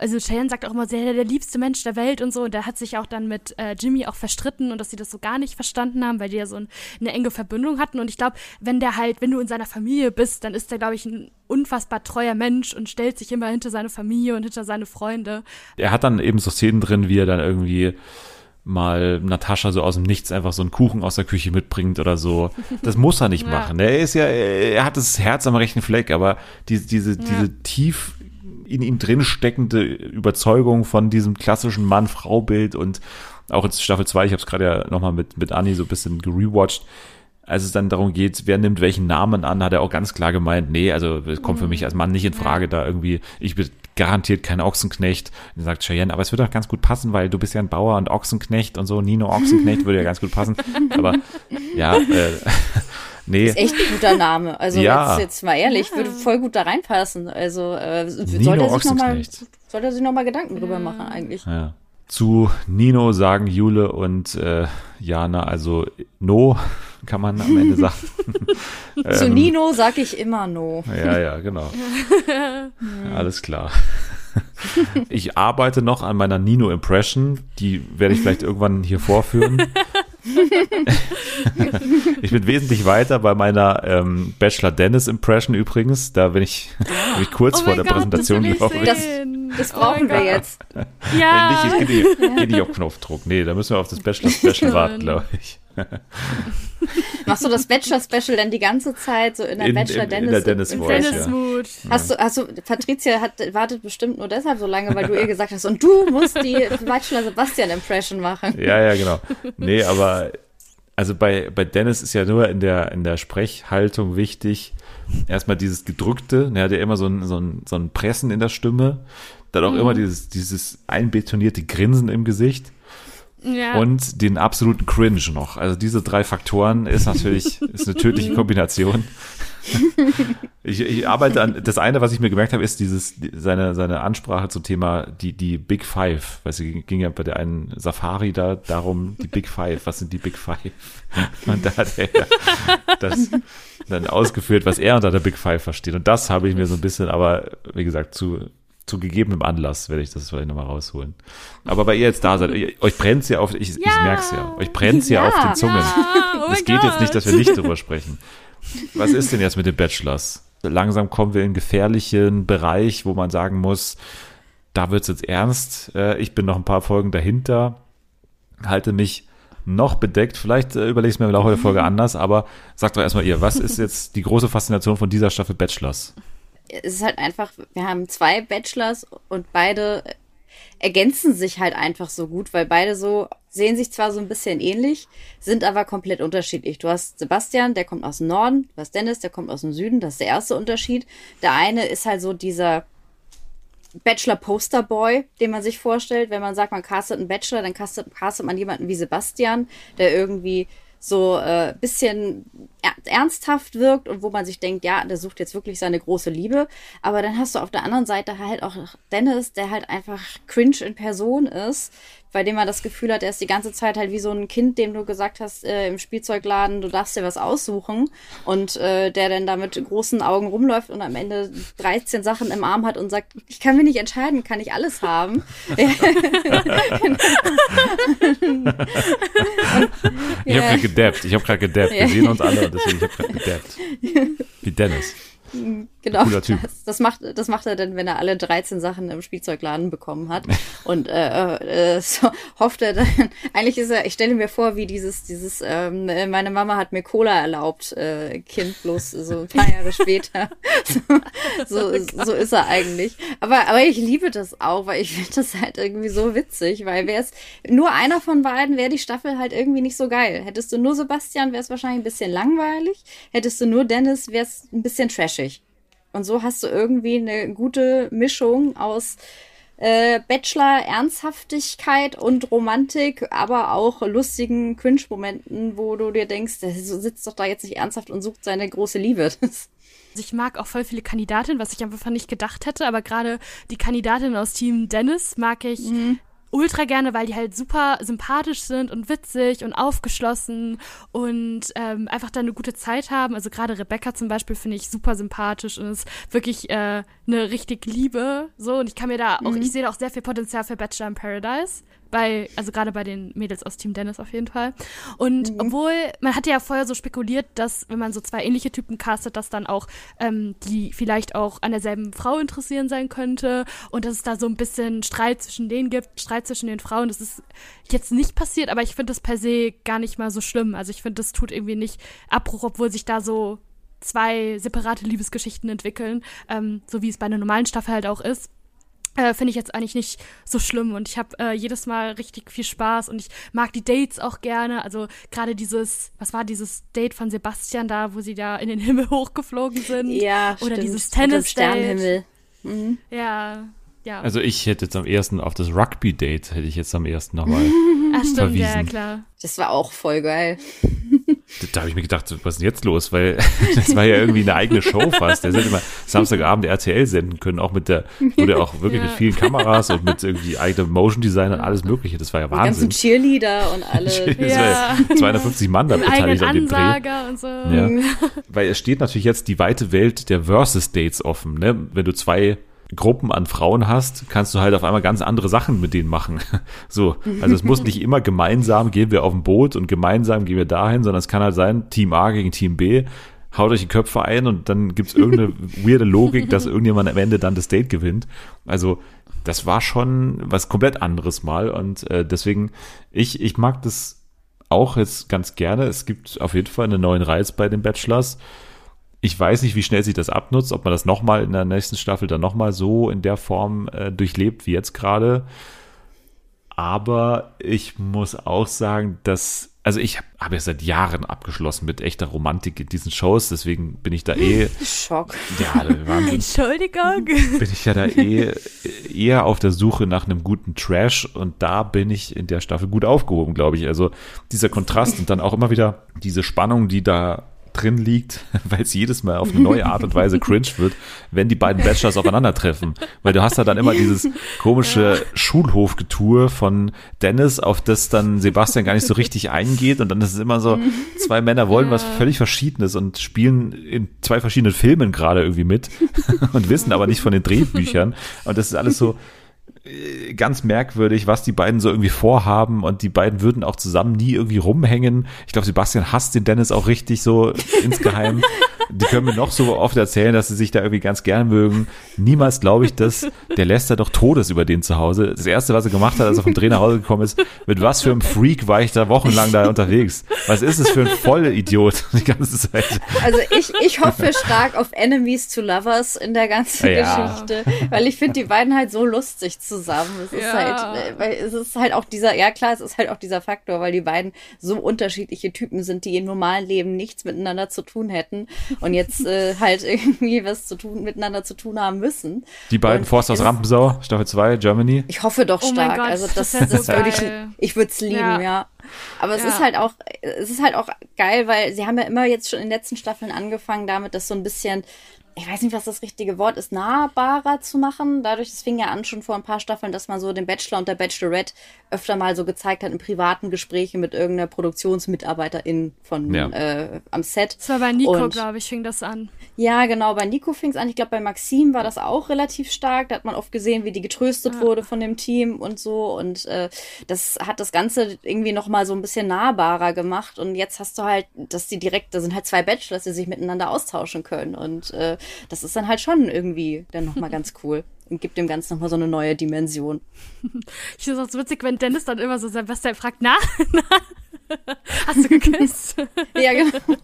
also Cheyenne sagt auch immer, der, der liebste Mensch der Welt und so. Und der hat sich auch dann mit äh, Jimmy auch verstritten und dass sie das so gar nicht verstanden haben, weil die ja so ein, eine enge Verbindung hatten. Und ich glaube, wenn der halt, wenn du in seiner Familie bist, dann ist der, glaube ich, ein unfassbar treuer Mensch und stellt sich immer hinter seine Familie und hinter seine Freunde. Er hat dann eben so Szenen drin, wie er dann irgendwie mal Natascha so aus dem Nichts einfach so einen Kuchen aus der Küche mitbringt oder so. Das muss er nicht ja. machen. Er ist ja, er hat das Herz am rechten Fleck, aber diese, diese, ja. diese tief in ihm drin steckende Überzeugung von diesem klassischen Mann-Frau-Bild und auch in Staffel 2, ich habe es gerade ja nochmal mit, mit Anni so ein bisschen gerewatcht, als es dann darum geht, wer nimmt welchen Namen an, hat er auch ganz klar gemeint, nee, also es kommt für mich als Mann nicht in Frage, da irgendwie, ich bin garantiert kein Ochsenknecht. Und sagt Cheyenne, aber es würde doch ganz gut passen, weil du bist ja ein Bauer und Ochsenknecht und so, Nino Ochsenknecht würde ja ganz gut passen. Aber ja, äh, nee. Das ist echt ein guter Name. Also ja. jetzt, jetzt mal ehrlich, würde voll gut da reinpassen. Also äh, soll, er sich noch mal, soll er sich nochmal Gedanken drüber machen eigentlich. Ja. Zu Nino sagen Jule und äh, Jana, also No kann man am Ende sagen. Zu ähm, Nino sag ich immer No. Ja, ja, genau. Alles klar. Ich arbeite noch an meiner Nino-Impression. Die werde ich vielleicht irgendwann hier vorführen. ich bin wesentlich weiter bei meiner ähm, Bachelor Dennis Impression übrigens. Da bin ich, bin ich kurz oh vor der Gott, Präsentation, glaube ich. Das, das brauchen oh wir jetzt. Ja. Wenn nicht, ich gehe nicht auf Knopfdruck. Nee, da müssen wir auf das Bachelor Special warten, glaube ich. Machst du das Bachelor-Special denn die ganze Zeit so in der in, Bachelor Dennis? In der Dennis Voice, Dennis ja. Hast du, hast du, Patricia hat, wartet bestimmt nur deshalb so lange, weil du ihr gesagt hast, und du musst die Bachelor Sebastian Impression machen. Ja, ja, genau. Nee, aber also bei, bei Dennis ist ja nur in der, in der Sprechhaltung wichtig, erstmal dieses Gedrückte, er hat ja immer so ein, so ein, so ein Pressen in der Stimme, dann auch mhm. immer dieses, dieses einbetonierte Grinsen im Gesicht. Ja. Und den absoluten Cringe noch. Also diese drei Faktoren ist natürlich ist eine tödliche Kombination. ich, ich arbeite an das eine, was ich mir gemerkt habe, ist dieses seine seine Ansprache zum Thema die die Big Five. Weil sie ging ja bei der einen Safari da darum die Big Five. Was sind die Big Five? Und da hat er das dann ausgeführt, was er unter der Big Five versteht. Und das habe ich mir so ein bisschen, aber wie gesagt zu zu gegebenem Anlass werde ich das vielleicht nochmal rausholen. Aber bei ihr jetzt da seid, euch brennt's ja auf, ich, ja. ich merk's ja, euch brennt's ja, ja auf den Zungen. Ja. Oh es geht Gott. jetzt nicht, dass wir nicht drüber sprechen. Was ist denn jetzt mit den Bachelors? Langsam kommen wir in einen gefährlichen Bereich, wo man sagen muss, da wird's jetzt ernst. Äh, ich bin noch ein paar Folgen dahinter, halte mich noch bedeckt. Vielleicht äh, überlege ich mir im Laufe der Folge anders, aber sagt doch erstmal ihr, was ist jetzt die große Faszination von dieser Staffel Bachelors? Es ist halt einfach, wir haben zwei Bachelors und beide ergänzen sich halt einfach so gut, weil beide so sehen sich zwar so ein bisschen ähnlich, sind aber komplett unterschiedlich. Du hast Sebastian, der kommt aus dem Norden, du hast Dennis, der kommt aus dem Süden, das ist der erste Unterschied. Der eine ist halt so dieser Bachelor Poster Boy, den man sich vorstellt, wenn man sagt, man castet einen Bachelor, dann castet, castet man jemanden wie Sebastian, der irgendwie so äh, bisschen ernsthaft wirkt und wo man sich denkt, ja, der sucht jetzt wirklich seine große Liebe. Aber dann hast du auf der anderen Seite halt auch Dennis, der halt einfach cringe in Person ist, bei dem man das Gefühl hat, er ist die ganze Zeit halt wie so ein Kind, dem du gesagt hast äh, im Spielzeugladen, du darfst dir was aussuchen und äh, der dann da mit großen Augen rumläuft und am Ende 13 Sachen im Arm hat und sagt, ich kann mich nicht entscheiden, kann ich alles haben. ich habe gerade gedappt, ich habe gerade gedappt. Wir sehen uns alle und deswegen ich habe gerade gedappt. Wie Dennis. Genau. Cooler typ. Das, das, macht, das macht er dann, wenn er alle 13 Sachen im Spielzeugladen bekommen hat. Und äh, äh, so hofft er dann, eigentlich ist er, ich stelle mir vor, wie dieses, dieses, ähm, meine Mama hat mir Cola erlaubt, äh, Kind, bloß so ein paar Jahre später. so, so, so ist er eigentlich. Aber, aber ich liebe das auch, weil ich finde das halt irgendwie so witzig, weil wäre es nur einer von beiden, wäre die Staffel halt irgendwie nicht so geil. Hättest du nur Sebastian, wäre es wahrscheinlich ein bisschen langweilig. Hättest du nur Dennis, wäre es ein bisschen trashig. Und so hast du irgendwie eine gute Mischung aus äh, Bachelor Ernsthaftigkeit und Romantik, aber auch lustigen Cringe-Momenten, wo du dir denkst, der sitzt doch da jetzt nicht ernsthaft und sucht seine große Liebe. ich mag auch voll viele Kandidatinnen, was ich einfach nicht gedacht hätte, aber gerade die Kandidatin aus Team Dennis mag ich mhm ultra gerne, weil die halt super sympathisch sind und witzig und aufgeschlossen und ähm, einfach da eine gute Zeit haben. Also gerade Rebecca zum Beispiel finde ich super sympathisch und ist wirklich äh, eine richtig Liebe. So, und ich kann mir da auch, mhm. ich sehe da auch sehr viel Potenzial für Bachelor in Paradise bei, also gerade bei den Mädels aus Team Dennis auf jeden Fall. Und mhm. obwohl, man hatte ja vorher so spekuliert, dass wenn man so zwei ähnliche Typen castet, dass dann auch ähm, die vielleicht auch an derselben Frau interessieren sein könnte und dass es da so ein bisschen Streit zwischen denen gibt, Streit zwischen den Frauen. Das ist jetzt nicht passiert, aber ich finde das per se gar nicht mal so schlimm. Also ich finde, das tut irgendwie nicht Abbruch, obwohl sich da so zwei separate Liebesgeschichten entwickeln, ähm, so wie es bei einer normalen Staffel halt auch ist äh, finde ich jetzt eigentlich nicht so schlimm und ich habe äh, jedes Mal richtig viel Spaß und ich mag die Dates auch gerne. Also gerade dieses, was war dieses Date von Sebastian da, wo sie da in den Himmel hochgeflogen sind? Ja, Oder stimmt. dieses Tennis-Date. Mhm. Ja, ja. Also ich hätte jetzt am ersten auf das Rugby-Date hätte ich jetzt am ersten nochmal Ach, stimmt, verwiesen. ja, klar. Das war auch voll geil. Da habe ich mir gedacht, was ist denn jetzt los? Weil das war ja irgendwie eine eigene Show fast. Der hätte immer Samstagabend RTL senden können, auch mit der, wurde auch wirklich Ja. mit vielen Kameras und mit irgendwie eigenem Motion Design und alles mögliche. Das war ja Die ganzen Wahnsinn. Cheerleader und alle. Das war Ja. ja 250 Mann da beteiligt an dem Dreh. Ansager und so. Ja. Weil es steht natürlich jetzt die weite Welt der Versus Dates offen. Ne? Wenn du zwei Gruppen an Frauen hast, kannst du halt auf einmal ganz andere Sachen mit denen machen. So, also es muss nicht immer gemeinsam gehen wir auf ein Boot und gemeinsam gehen wir dahin, sondern es kann halt sein, Team A gegen Team B, haut euch die Köpfe ein und dann gibt's irgendeine weirde Logik, dass irgendjemand am Ende dann das Date gewinnt. Also das war schon was komplett anderes mal und äh, deswegen, ich, ich mag das auch jetzt ganz gerne. Es gibt auf jeden Fall einen neuen Reiz bei den Bachelors. Ich weiß nicht, wie schnell sich das abnutzt, ob man das nochmal in der nächsten Staffel dann nochmal so in der Form äh, durchlebt wie jetzt gerade. Aber ich muss auch sagen, dass, also ich habe hab ja seit Jahren abgeschlossen mit echter Romantik in diesen Shows, deswegen bin ich da eh, Schock. ja, Wahnsinn Entschuldigung. bin ich ja da eh eher auf der Suche nach einem guten Trash und da bin ich in der Staffel gut aufgehoben, glaube ich. Also dieser Kontrast und dann auch immer wieder diese Spannung, die da drin liegt, weil es jedes Mal auf eine neue Art und Weise cringe wird, wenn die beiden Bachelors aufeinandertreffen. Weil du hast da dann immer dieses komische Schulhofgetue von Dennis, auf das dann Sebastian gar nicht so richtig eingeht. Und dann ist es immer so, zwei Männer wollen was völlig Verschiedenes und spielen in zwei verschiedenen Filmen gerade irgendwie mit und wissen aber nicht von den Drehbüchern. Und das ist alles so, ganz merkwürdig, was die beiden so irgendwie vorhaben und die beiden würden auch zusammen nie irgendwie rumhängen. Ich glaube, Sebastian hasst den Dennis auch richtig so insgeheim. Die können mir noch so oft erzählen, dass sie sich da irgendwie ganz gern mögen. Niemals glaube ich, dass der Lester doch Todes über den zu Hause. Das erste, was er gemacht hat, als er vom Dreh nach Hause gekommen ist, mit was für einem Freak war ich da wochenlang da unterwegs? Was ist es für ein voller Idiot die ganze Zeit? Also ich, ich hoffe stark auf Enemies to Lovers in der ganzen Ja. Geschichte, weil ich finde die beiden halt so lustig zusammen. Es ist Ja. halt, weil es ist halt auch dieser, ja klar, es ist halt auch dieser Faktor, weil die beiden so unterschiedliche Typen sind, die im normalen Leben nichts miteinander zu tun hätten und jetzt äh, halt irgendwie was zu tun, miteinander zu tun haben müssen. Die beiden Und Forst aus Rampensau, Staffel 2, Germany. Ich hoffe doch Oh stark. Gott, also das, das das, so würde ich, ich würde es lieben, ja. Ja. Aber es Ja. ist halt auch, es ist halt auch geil, weil sie haben ja immer jetzt schon in den letzten Staffeln angefangen damit, das so ein bisschen, ich weiß nicht, was das richtige Wort ist, nahbarer zu machen. Dadurch, es fing ja an schon vor ein paar Staffeln, dass man so den Bachelor und der Bachelorette öfter mal so gezeigt hat in privaten Gesprächen mit irgendeiner Produktionsmitarbeiterin von Ja. äh, am Set. Das war bei Nico, glaube ich, fing das an. Ja, genau. Bei Nico fing es an. Ich glaube, bei Maxim war das auch relativ stark. Da hat man oft gesehen, wie die getröstet wurde von dem Team und so. Und äh, das hat das Ganze irgendwie noch mal so ein bisschen nahbarer gemacht. Und jetzt hast du halt, dass die direkt, da sind halt zwei Bachelors, die sich miteinander austauschen können. Und äh, das ist dann halt schon irgendwie dann noch mal ganz cool. Und gibt dem Ganzen noch mal so eine neue Dimension. Ich finde es auch so witzig, wenn Dennis dann immer so Sebastian fragt, na, na, hast du geküsst? Ja, genau.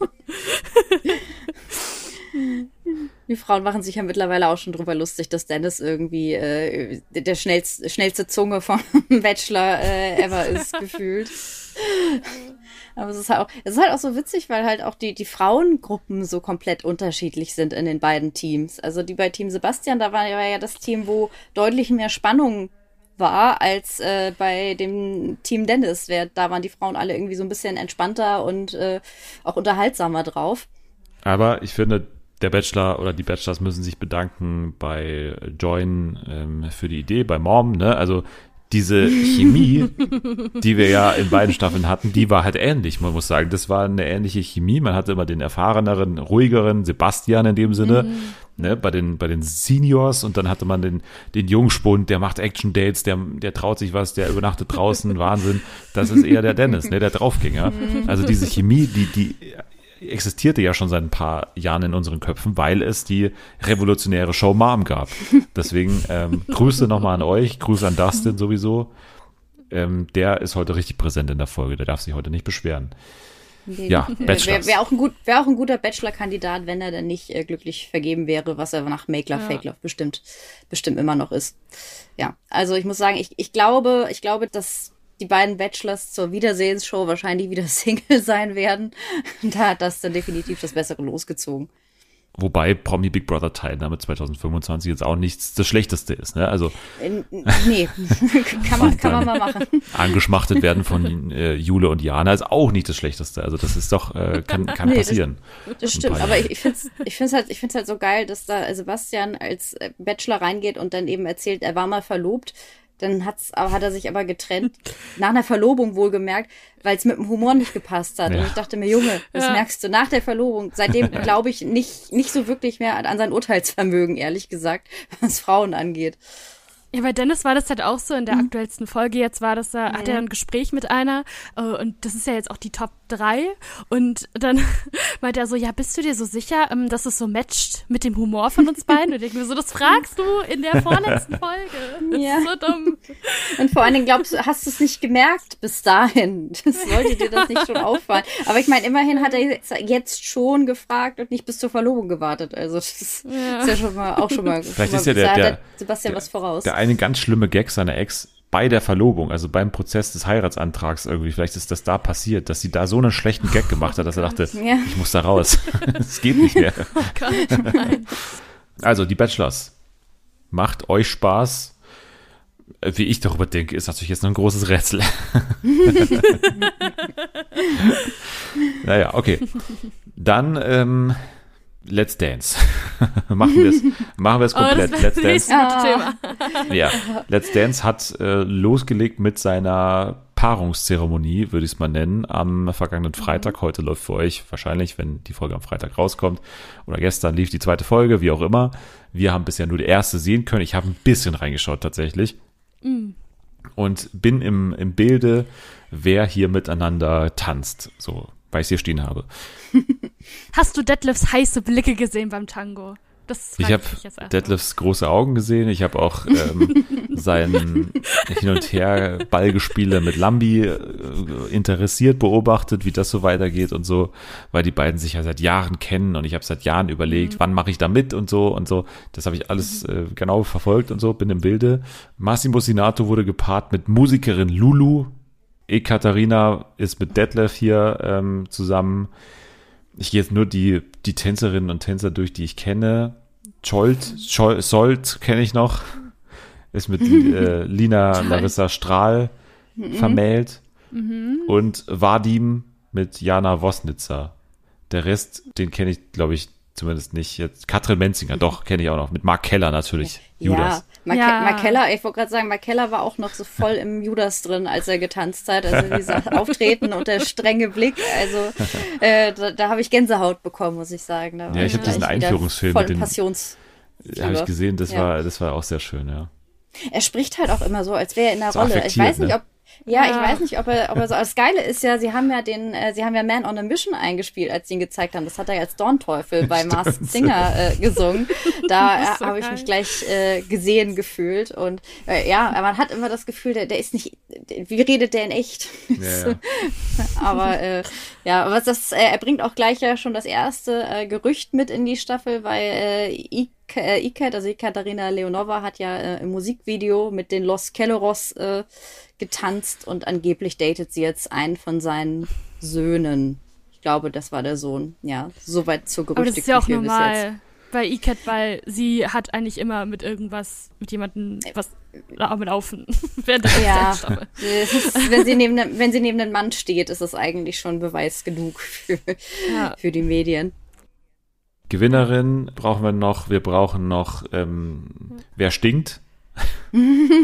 Die Frauen machen sich ja mittlerweile auch schon drüber lustig, dass Dennis irgendwie äh, der schnellste, schnellste Zunge vom Bachelor äh, ever ist, gefühlt. Aber es ist halt auch, es ist halt auch so witzig, weil halt auch die, die Frauengruppen so komplett unterschiedlich sind in den beiden Teams. Also die bei Team Sebastian, da war ja das Team, wo deutlich mehr Spannung war als äh, bei dem Team Dennis. Da waren die Frauen alle irgendwie so ein bisschen entspannter und äh, auch unterhaltsamer drauf. Aber ich finde, der Bachelor oder die Bachelors müssen sich bedanken bei Join ähm, für die Idee, bei Mom. Ne? Also diese Chemie, die wir ja in beiden Staffeln hatten, die war halt ähnlich. Man muss sagen, das war eine ähnliche Chemie. Man hatte immer den erfahreneren, ruhigeren Sebastian in dem Sinne, mhm. ne, bei den, bei den Seniors und dann hatte man den, den Jungspund, der macht Action-Dates, der, der traut sich was, der übernachtet draußen, Wahnsinn. Das ist eher der Dennis, ne, der Draufgänger. Mhm. Also diese Chemie, die, die existierte ja schon seit ein paar Jahren in unseren Köpfen, weil es die revolutionäre Show Mom gab. Deswegen ähm, Grüße nochmal an euch, Grüße an Dustin sowieso. Ähm, der ist heute richtig präsent in der Folge, der darf sich heute nicht beschweren. Nee, ja, Bachelor. Wäre wär auch, gut, wär auch ein guter Bachelor-Kandidat, wenn er dann nicht äh, glücklich vergeben wäre, was er nach Make Love, ja. Fake Love bestimmt, bestimmt immer noch ist. Ja, also ich muss sagen, ich, ich glaube, ich glaube, dass die beiden Bachelors zur Wiedersehensshow wahrscheinlich wieder Single sein werden. Da hat das dann definitiv das Bessere losgezogen. Wobei Promi Big Brother Teilnahme 2025 jetzt auch nichts das Schlechteste ist. Ne? Also äh, nee, kann, man, kann man mal machen. Angeschmachtet werden von äh, Jule und Jana ist auch nicht das Schlechteste. Also das ist doch, äh, kann, kann nee, passieren. Das, das stimmt, aber ich, ich finde es ich find's halt, ich find's halt so geil, dass da Sebastian als Bachelor reingeht und dann eben erzählt, er war mal verlobt dann hat's, hat er sich aber getrennt, nach einer Verlobung wohlgemerkt, weil es mit dem Humor nicht gepasst hat. Ja. Und ich dachte mir, Junge, das ja. merkst du nach der Verlobung. Seitdem glaube ich nicht, nicht so wirklich mehr an sein Urteilsvermögen, ehrlich gesagt, was Frauen angeht. Ja, bei Dennis war das halt auch so in der mhm. aktuellsten Folge. Jetzt war das, da, hat er ein Gespräch mit einer äh, und das ist ja jetzt auch die Top 3 und dann meint er so, ja, bist du dir so sicher, ähm, dass es so matcht mit dem Humor von uns beiden? Und ich mir so, das fragst du in der vorletzten Folge. Das ja. ist so dumm. Und vor allen Dingen glaubst du, hast du es nicht gemerkt bis dahin. Das sollte dir das nicht schon auffallen. Aber ich meine, immerhin hat er jetzt schon gefragt und nicht bis zur Verlobung gewartet. Also das ist ja, ist ja schon mal auch schon mal. Vielleicht schon ist ja der, der Sebastian der, was voraus. Der eine ganz schlimme Gag seiner Ex bei der Verlobung, also beim Prozess des Heiratsantrags irgendwie, vielleicht ist das da passiert, dass sie da so einen schlechten Gag gemacht hat, dass er dachte, ja. ich muss da raus. Es geht nicht mehr. Oh Gott. Also, die Bachelors. Macht euch Spaß. Wie ich darüber denke, ist natürlich jetzt noch ein großes Rätsel. naja, okay. Dann ähm, Let's Dance. machen wir es machen wir es oh, komplett. Oh, Let's Dance. Ah. Ja, Let's Dance hat äh, losgelegt mit seiner Paarungszeremonie, würde ich es mal nennen, am vergangenen mhm. Freitag. Heute läuft für euch wahrscheinlich, wenn die Folge am Freitag rauskommt, oder gestern lief die zweite Folge, wie auch immer. Wir haben bisher nur die erste sehen können. Ich habe ein bisschen reingeschaut tatsächlich. Mhm. Und bin im, im Bilde, wer hier miteinander tanzt. So weil ich hier stehen habe. Hast du Detlefs heiße Blicke gesehen beim Tango? Das ich habe Detlefs große Augen gesehen. Ich habe auch ähm, sein Hin- und Her Ballgespiele mit Lambi äh, interessiert beobachtet, wie das so weitergeht und so, weil die beiden sich ja seit Jahren kennen und ich habe seit Jahren überlegt, mhm. wann mache ich da mit und so und so. Das habe ich alles äh, genau verfolgt und so, bin im Bilde. Massimo Sinato wurde gepaart mit Musikerin Lulu, Ekaterina ist mit Detlef hier ähm, zusammen. Ich gehe jetzt nur die, die Tänzerinnen und Tänzer durch, die ich kenne. Scholt, Scholt, Solt kenne ich noch. Ist mit äh, Lina Larissa Strahl mhm. vermählt. Mhm. Und Vadim mit Jana Wosnitzer. Der Rest, den kenne ich, glaube ich, zumindest nicht jetzt. Katrin Menzinger, doch, kenne ich auch noch. Mit Mark Keller natürlich. Judas. Ja, Mark, ja. Mark Keller, ich wollte gerade sagen, Mark Keller war auch noch so voll im Judas drin, als er getanzt hat. Also wie Auftreten und der strenge Blick. Also äh, da, da habe ich Gänsehaut bekommen, muss ich sagen. Da ja, ich habe diesen Einführungsfilm mit den Passions. Habe ich gesehen, das ja. war das war auch sehr schön, ja. Er spricht halt auch immer so, als wäre er in der so Rolle. Ich weiß nicht, ne? ob ja, ich weiß nicht, ob er, ob er so. Das Geile ist ja, sie haben ja den, äh, sie haben ja Man on a Mission eingespielt, als sie ihn gezeigt haben. Das hat er ja als Dornteufel bei Masked Singer äh, gesungen. Da äh, so habe ich mich gleich äh, gesehen gefühlt. Und äh, ja, man hat immer das Gefühl, der, der ist nicht. Wie redet der in echt? Ja, ja. aber äh, ja, was das, äh, er bringt auch gleich ja schon das erste äh, Gerücht mit in die Staffel, weil äh, Ikat, also Katharina Leonova, hat ja äh, im Musikvideo mit den Los Kelleros äh, getanzt und angeblich datet sie jetzt einen von seinen Söhnen. Ich glaube, das war der Sohn. Ja, soweit zur Gerüchteküche Aber das ist ja auch normal bei Ikat, weil sie hat eigentlich immer mit irgendwas, mit jemandem was mit Laufen während der ja. wenn, sie neben, wenn sie neben einem Mann steht, ist das eigentlich schon Beweis genug für, ja. für die Medien. Gewinnerin brauchen wir noch. Wir brauchen noch, ähm, wer stinkt.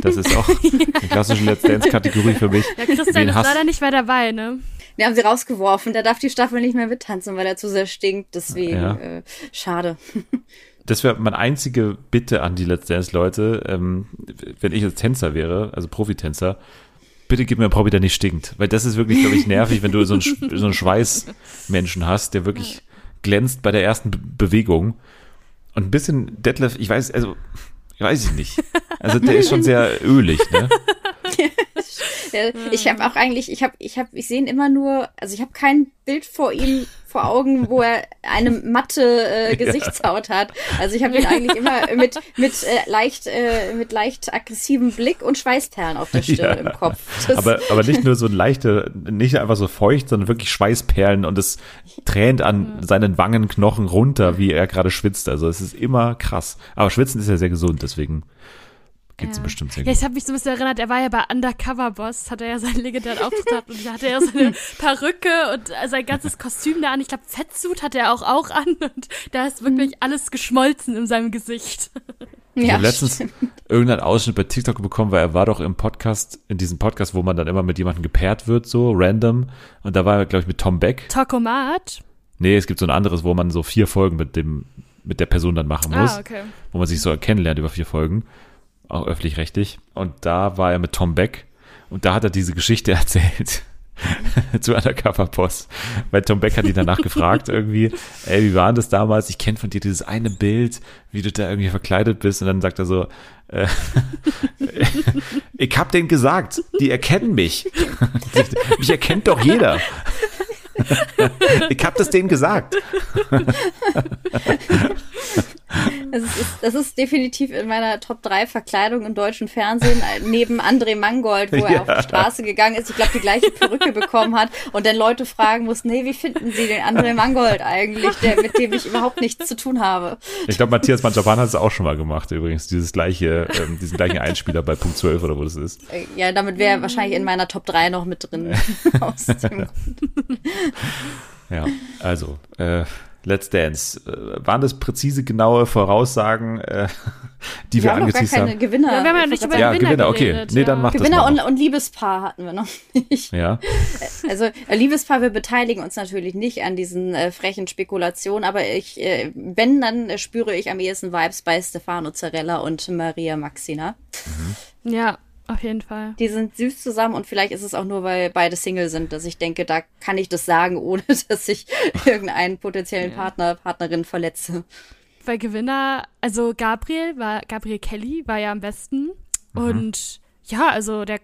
Das ist auch eine klassische Let's Dance-Kategorie für mich. Ja, Christian Wen ist leider nicht mehr dabei, ne? Wir haben sie rausgeworfen. Der darf die Staffel nicht mehr mittanzen, weil er zu sehr stinkt. Deswegen, Ja. äh, schade. Das wäre meine einzige Bitte an die Let's Dance-Leute, ähm, wenn ich jetzt Tänzer wäre, also Profitänzer, bitte gib mir einen Probi, der nicht stinkt. Weil das ist wirklich, glaube ich, nervig, wenn du so einen, so einen Schweißmenschen hast, der wirklich glänzt bei der ersten Be Bewegung. Und ein bisschen Detlef, ich weiß, also, weiß ich nicht. Also der ist schon sehr ölig, ne? Ja, Ich habe auch eigentlich, ich habe, ich habe, ich sehe ihn immer nur, also ich habe kein Bild vor ihm vor Augen, wo er eine matte äh, Gesichtshaut hat. Also ich habe ihn eigentlich immer mit mit äh, leicht äh, mit leicht aggressivem Blick und Schweißperlen auf der Stirn Ja. im Kopf. Das, Aber, aber nicht nur so ein leichter, nicht einfach so feucht, sondern wirklich Schweißperlen und es tränt an seinen Wangenknochen runter, wie er gerade schwitzt. Also es ist immer krass. Aber Schwitzen ist ja sehr gesund, deswegen geht's ihm bestimmt sehr Ja, gut. ich habe mich so ein bisschen erinnert, er war ja bei Undercover Boss, hat er ja seinen legendären Auftritt gehabt und da hatte er seine Perücke und äh, sein ganzes Kostüm da an. Ich glaube, Fettsuit hat er auch auch an und da ist wirklich alles geschmolzen in seinem Gesicht. Ich ja, habe letztens irgendeinen Ausschnitt bei TikTok bekommen, weil er war doch im Podcast, in diesem Podcast, wo man dann immer mit jemandem gepaart wird, so random. Und da war er, glaube ich, mit Tom Beck. Tokomat. Nee, es gibt so ein anderes, wo man so vier Folgen mit dem, mit der Person dann machen muss. Ah, okay. wo man sich so kennenlernt über vier Folgen, auch öffentlich-rechtlich. Und da war er mit Tom Beck und da hat er diese Geschichte erzählt zu Undercover Boss. Weil Tom Beck hat ihn danach gefragt irgendwie, ey, wie war das damals? Ich kenne von dir dieses eine Bild, wie du da irgendwie verkleidet bist. Und dann sagt er so, äh, ich hab denen gesagt, die erkennen mich. mich erkennt doch jeder. ich hab das denen gesagt. Das ist, das ist definitiv in meiner Top 3 Verkleidung im deutschen Fernsehen, äh, neben André Mangold, wo er Ja. auf die Straße gegangen ist, ich glaube, die gleiche Perücke bekommen hat und dann Leute fragen mussten, hey, wie finden Sie den André Mangold eigentlich, der, mit dem ich überhaupt nichts zu tun habe? Ich glaube, Matthias Manjapan hat es auch schon mal gemacht, übrigens, dieses gleiche, ähm, diesen gleichen Einspieler bei Punkt 12 oder wo das ist. Äh, Ja, damit wäre er wahrscheinlich in meiner Top 3 noch mit drin. Aus dem Ja, also, äh, Let's Dance. Äh, waren das präzise, genaue Voraussagen, äh, die wir, wir haben noch gar angeteased keine haben? Gewinner. Ja, wir haben ja nicht über Ja, Gewinner, Gewinner, okay. geredet, Nee, dann ja. mach das Gewinner mal und, und Liebespaar hatten wir noch nicht. Ja, Also äh, Liebespaar, wir beteiligen uns natürlich nicht an diesen äh, frechen Spekulationen, aber ich, äh, wenn, dann äh, spüre ich am ehesten Vibes bei Stefano Zarella und Maria Maxina. Ja, auf jeden Fall. Die sind süß zusammen und vielleicht ist es auch nur, weil beide Single sind, dass ich denke, da kann ich das sagen, ohne dass ich irgendeinen potenziellen Partner, Partnerin verletze. Bei Gewinner, also Gabriel war, Gabriel Kelly war ja am besten. Und ja, also der,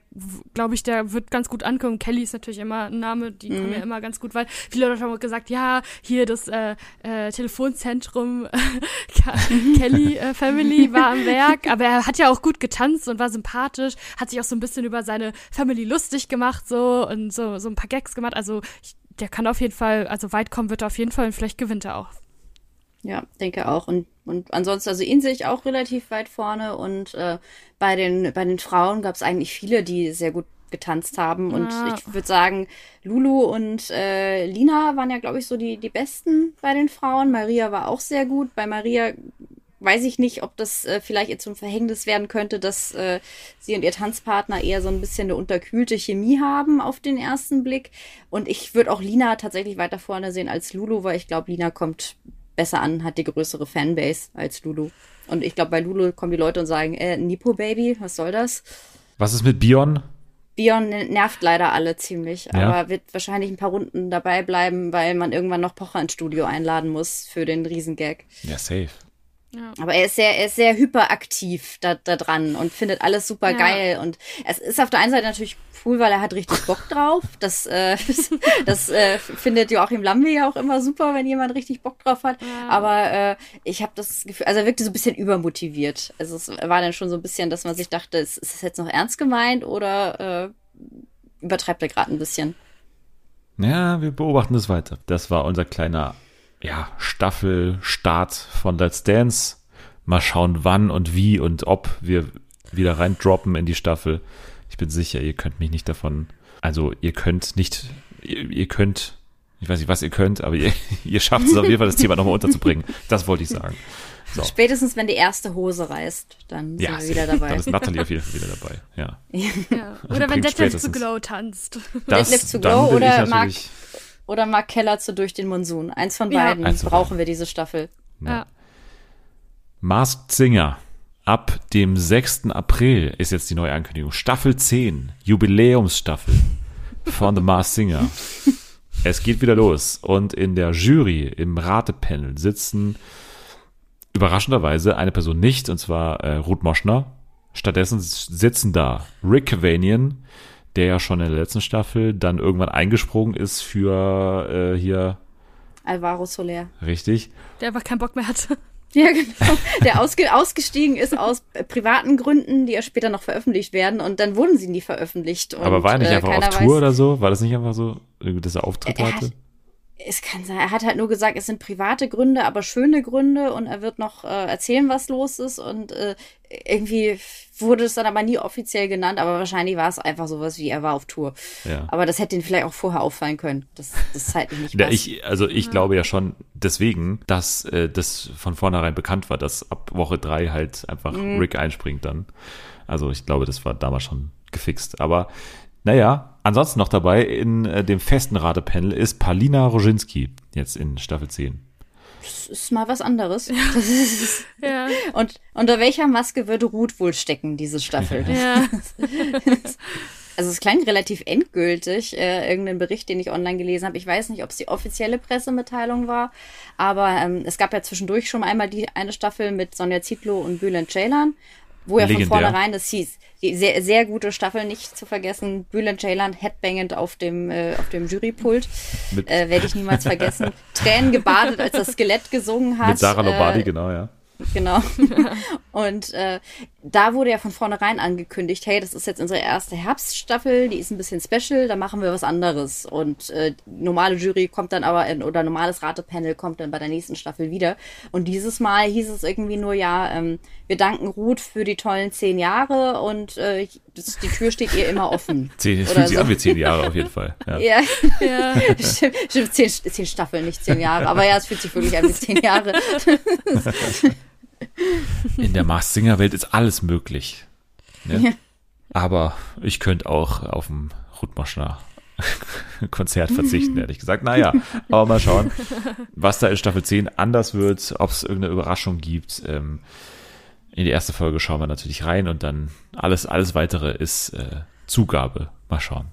glaube ich, der wird ganz gut ankommen. Kelly ist natürlich immer ein Name, die kommen ja immer ganz gut, weil viele Leute haben auch gesagt, ja, hier das äh, äh, Telefonzentrum Kelly äh, Family war am Werk, aber er hat ja auch gut getanzt und war sympathisch, hat sich auch so ein bisschen über seine Family lustig gemacht so und so, so ein paar Gags gemacht. Also ich, der kann auf jeden Fall, also weit kommen wird er auf jeden Fall und vielleicht gewinnt er auch. Ja, denke auch. Und, und ansonsten, also ihn sehe ich auch relativ weit vorne. Und äh, bei, den, bei den Frauen gab es eigentlich viele, die sehr gut getanzt haben. Und Ja. ich würde sagen, Lulu und äh, Lina waren ja, glaube ich, so die, die besten bei den Frauen. Maria war auch sehr gut. Bei Maria weiß ich nicht, ob das äh, vielleicht ihr zum Verhängnis werden könnte, dass äh, sie und ihr Tanzpartner eher so ein bisschen eine unterkühlte Chemie haben auf den ersten Blick. Und ich würde auch Lina tatsächlich weiter vorne sehen als Lulu, weil ich glaube, Lina kommt besser an, hat die größere Fanbase als Lulu. Und ich glaube, bei Lulu kommen die Leute und sagen, äh, Nipo Baby, was soll das? was ist mit Bion? Bion nervt leider alle ziemlich, Ja. aber wird wahrscheinlich ein paar Runden dabei bleiben, weil man irgendwann noch Pocher ins Studio einladen muss für den Riesengag. Ja, safe. Aber er ist sehr, er ist sehr hyperaktiv da, da dran und findet alles super geil. Und es ist auf der einen Seite natürlich cool, weil er hat richtig Bock drauf. Das, äh, das äh, findet Joachim Lambi ja auch immer super, wenn jemand richtig Bock drauf hat. Aber äh, ich habe das Gefühl, also er wirkte so ein bisschen übermotiviert. Also es war dann schon so ein bisschen, dass man sich dachte, ist, ist das jetzt noch ernst gemeint oder äh, übertreibt er gerade ein bisschen? Ja, wir beobachten das weiter. Das war unser kleiner ja, Staffelstart von Let's Dance. Mal schauen, wann und wie und ob wir wieder reindroppen in die Staffel. Ich bin sicher, ihr könnt mich nicht davon, also ihr könnt nicht, ihr, ihr könnt Ich weiß nicht, was ihr könnt, aber ihr, ihr schafft es auf jeden Fall, das Thema nochmal unterzubringen. Das wollte ich sagen. So. Spätestens, wenn die erste Hose reißt, dann sind ja, wir wieder dabei. Dann ist Natalie auf jeden Fall wieder dabei, ja. ja. Oder wenn Detlef zu Glow tanzt. Das, Detlef zu Glow oder Mark, oder Mark Keller zu Durch den Monsun. Eins von beiden ja. brauchen wir diese Staffel. Ja. Masked Singer. Ab dem 6. April ist jetzt die neue Ankündigung. Staffel 10, Jubiläumsstaffel von The Masked Singer. es geht wieder los. Und in der Jury, im Ratepanel sitzen überraschenderweise eine Person nicht, und zwar äh, Ruth Moschner. Stattdessen sitzen da Rick Vanian, der ja schon in der letzten Staffel dann irgendwann eingesprungen ist für äh, hier Alvaro Soler. Richtig. Der einfach keinen Bock mehr hatte. Ja, genau. Der ausge ausgestiegen ist aus privaten Gründen, die ja später noch veröffentlicht werden und dann wurden sie nie veröffentlicht. Und, Aber war er nicht äh, einfach auf Tour weiß, oder so? War das nicht einfach so, dass er Auftritt er hatte? Es kann sein, er hat halt nur gesagt, es sind private Gründe, aber schöne Gründe und er wird noch äh, erzählen, was los ist und äh, irgendwie wurde es dann aber nie offiziell genannt, aber wahrscheinlich war es einfach sowas wie, er war auf Tour. Ja. Aber das hätte ihn vielleicht auch vorher auffallen können. Das, das ist halt nicht ja, ich, Also ich ja. glaube ja schon deswegen, dass äh, das von vornherein bekannt war, dass ab Woche drei halt einfach mhm. Rick einspringt dann. Also ich glaube, das war damals schon gefixt. Aber naja, ansonsten noch dabei in äh, dem festen Ratepanel ist Palina Roginski jetzt in Staffel 10. Das ist mal was anderes. ja. Und unter welcher Maske würde Ruth wohl stecken, diese Staffel? Ja. Also es klang relativ endgültig, äh, irgendein Bericht, den ich online gelesen habe. Ich weiß nicht, ob es die offizielle Pressemitteilung war, aber ähm, es gab ja zwischendurch schon einmal die eine Staffel mit Sonja Zietlow und Bülent Ceylan, wo ja von vornherein das hieß, die sehr, sehr gute Staffel nicht zu vergessen. Bülent Ceylan headbangend auf dem, äh, auf dem Jurypult. Äh, Werde ich niemals vergessen. Tränen gebadet, als das Skelett gesungen hat. Mit Sarah Lombardi, äh, genau, ja. Genau. und äh, da wurde ja von vornherein angekündigt, hey, das ist jetzt unsere erste Herbststaffel, die ist ein bisschen special, da machen wir was anderes. Und äh, normale Jury kommt dann aber in, oder normales Ratepanel kommt dann bei der nächsten Staffel wieder. Und dieses Mal hieß es irgendwie nur, ja, ähm, wir danken Ruth für die tollen zehn Jahre und äh, das, die Tür steht ihr immer offen. Zehn, fühlt so. sich an wie zehn Jahre auf jeden Fall. Ja, ja. ja. stimmt, stimmt zehn, zehn Staffeln, nicht zehn Jahre. Aber ja, es fühlt sich wirklich an wie zehn Jahre. In der Mars Singer Welt ist alles möglich. Ne? Ja. Aber ich könnte auch auf dem Rutmoschner Konzert verzichten, ehrlich gesagt. Naja, aber mal schauen, was da in Staffel 10 anders wird, ob es irgendeine Überraschung gibt. Ähm, in die erste Folge schauen wir natürlich rein und dann alles, alles weitere ist äh, Zugabe. Mal schauen.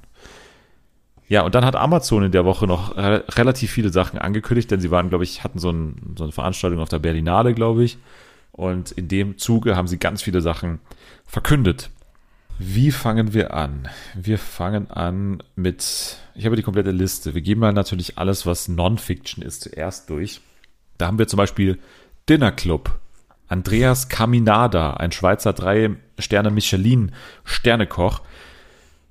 Ja, und dann hat Amazon in der Woche noch re relativ viele Sachen angekündigt, denn sie waren, glaube ich, hatten so, ein, so eine Veranstaltung auf der Berlinale, glaube ich. Und in dem Zuge haben sie ganz viele Sachen verkündet. Wie fangen wir an? Wir fangen an mit, ich habe die komplette Liste. Wir gehen mal natürlich alles, was Non-Fiction ist, zuerst durch. Da haben wir zum Beispiel Dinner Club. Andreas Caminada, ein Schweizer Drei-Sterne-Michelin-Sternekoch,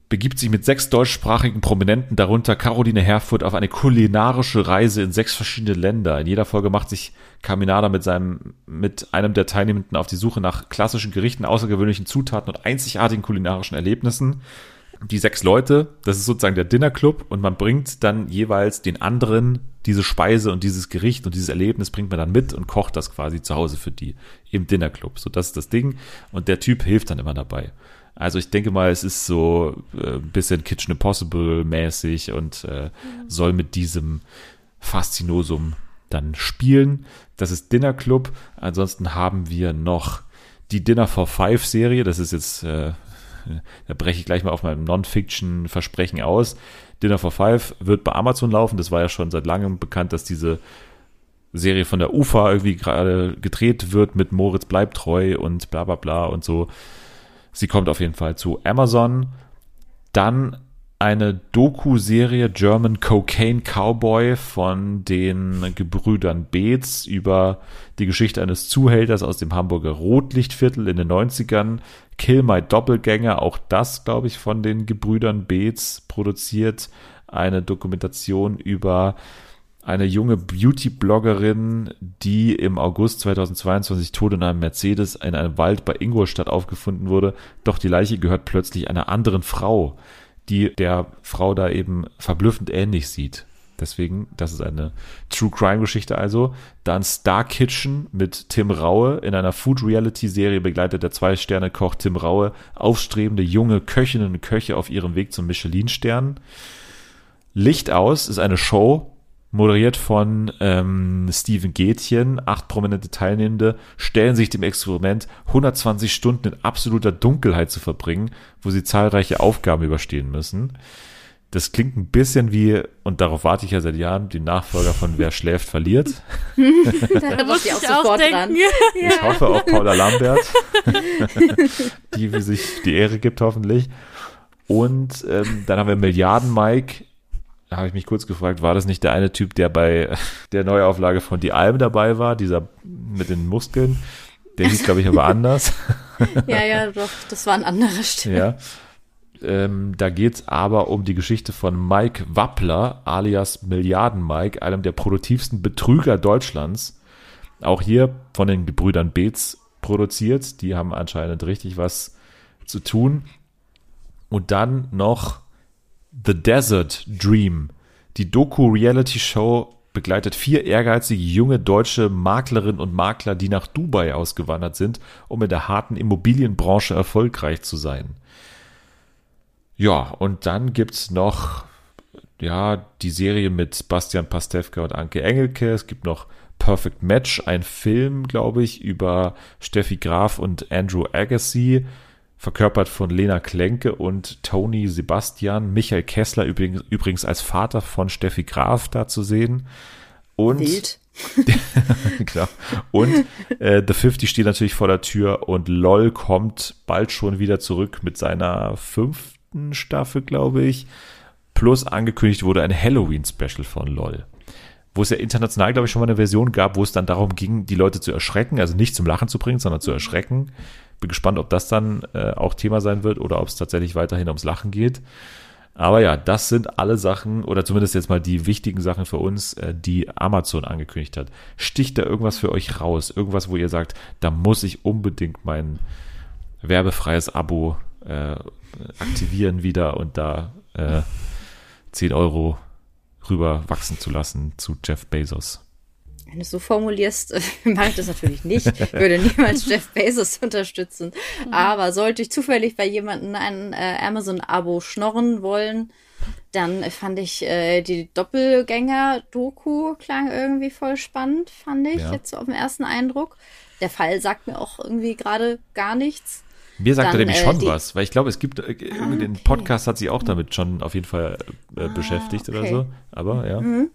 begibt sich mit sechs deutschsprachigen Prominenten, darunter Caroline Herfurth, auf eine kulinarische Reise in sechs verschiedene Länder. In jeder Folge macht sich Caminada mit seinem, mit einem der Teilnehmenden auf die Suche nach klassischen Gerichten, außergewöhnlichen Zutaten und einzigartigen kulinarischen Erlebnissen. Die sechs Leute, das ist sozusagen der Dinnerclub und man bringt dann jeweils den anderen diese Speise und dieses Gericht und dieses Erlebnis bringt man dann mit und kocht das quasi zu Hause für die im Dinnerclub. So, das ist das Ding und der Typ hilft dann immer dabei. Also ich denke mal, es ist so äh, ein bisschen Kitchen Impossible mäßig und äh, soll mit diesem Faszinosum dann spielen. Das ist Dinner Club. Ansonsten haben wir noch die Dinner for Five Serie. Das ist jetzt, äh, da breche ich gleich mal auf meinem Non-Fiction-Versprechen aus. Dinner for Five wird bei Amazon laufen. Das war ja schon seit langem bekannt, dass diese Serie von der UFA irgendwie gerade gedreht wird mit Moritz bleibt treu und bla bla bla und so. Sie kommt auf jeden Fall zu Amazon. Dann eine Doku-Serie German Cocaine Cowboy von den Gebrüdern Beetz über die Geschichte eines Zuhälters aus dem Hamburger Rotlichtviertel in den 90ern. Kill My Doppelgänger, auch das, glaube ich, von den Gebrüdern Beetz produziert. Eine Dokumentation über eine junge Beauty-Bloggerin, die im August 2022 tot in einem Mercedes in einem Wald bei Ingolstadt aufgefunden wurde. Doch die Leiche gehört plötzlich einer anderen Frau, die der Frau da eben verblüffend ähnlich sieht. Deswegen, das ist eine True Crime Geschichte also. Dann Star Kitchen mit Tim Raue. In einer Food Reality Serie begleitet der Zwei-Sterne-Koch Tim Raue aufstrebende junge Köchinnen und Köche auf ihrem Weg zum Michelin-Stern. Licht aus ist eine Show, moderiert von ähm, Steven Gätchen. Acht prominente Teilnehmende stellen sich dem Experiment, 120 Stunden in absoluter Dunkelheit zu verbringen, wo sie zahlreiche Aufgaben überstehen müssen. Das klingt ein bisschen wie, und darauf warte ich ja seit Jahren, die Nachfolger von Wer schläft, verliert. da muss ich auch sofort auch dran. Ich hoffe auf Paula Lambert, die sich die Ehre gibt hoffentlich. Und ähm, dann haben wir Milliarden Mike. Da habe ich mich kurz gefragt, war das nicht der eine Typ, der bei der Neuauflage von Die Alm dabei war, dieser mit den Muskeln? Der hieß, glaube ich, aber anders. ja, ja, doch, das war ein anderer Stimme. Ja. Ähm, da geht es aber um die Geschichte von Mike Wappler, alias Milliarden Mike, einem der produktivsten Betrüger Deutschlands. Auch hier von den Gebrüdern Beetz produziert. Die haben anscheinend richtig was zu tun. Und dann noch The Desert Dream. Die Doku-Reality-Show begleitet vier ehrgeizige junge deutsche Maklerinnen und Makler, die nach Dubai ausgewandert sind, um in der harten Immobilienbranche erfolgreich zu sein. Ja, und dann gibt's noch ja, die Serie mit Bastian Pastewka und Anke Engelke. Es gibt noch Perfect Match, ein Film, glaube ich, über Steffi Graf und Andrew Agassi, verkörpert von Lena Klenke und Tony Sebastian. Michael Kessler übrigens, übrigens als Vater von Steffi Graf da zu sehen. Und Wild. genau. Und äh, The 50 steht natürlich vor der Tür und LOL kommt bald schon wieder zurück mit seiner fünf fünften Staffel, glaube ich. Plus angekündigt wurde ein Halloween-Special von LOL. Wo es ja international, glaube ich, schon mal eine Version gab, wo es dann darum ging, die Leute zu erschrecken, also nicht zum Lachen zu bringen, sondern zu erschrecken. Bin gespannt, ob das dann äh, auch Thema sein wird oder ob es tatsächlich weiterhin ums Lachen geht. Aber ja, das sind alle Sachen, oder zumindest jetzt mal die wichtigen Sachen für uns, äh, die Amazon angekündigt hat. Sticht da irgendwas für euch raus? Irgendwas, wo ihr sagt, da muss ich unbedingt mein werbefreies Abo äh, aktivieren wieder und da äh, 10 Euro rüber wachsen zu lassen zu Jeff Bezos. Wenn du es so formulierst, mache ich das natürlich nicht. Ich würde niemals Jeff Bezos unterstützen. Mhm. Aber sollte ich zufällig bei jemandem ein äh, Amazon-Abo schnorren wollen, dann fand ich äh, die Doppelgänger-Doku klang irgendwie voll spannend, fand ich ja. jetzt so auf den ersten Eindruck. Der Fall sagt mir auch irgendwie gerade gar nichts. Mir sagt er nämlich schon die, was, weil ich glaube, es gibt, äh, ah, okay. den Podcast hat sich auch damit schon auf jeden Fall äh, ah, beschäftigt okay. oder so. Aber ja. Mhm.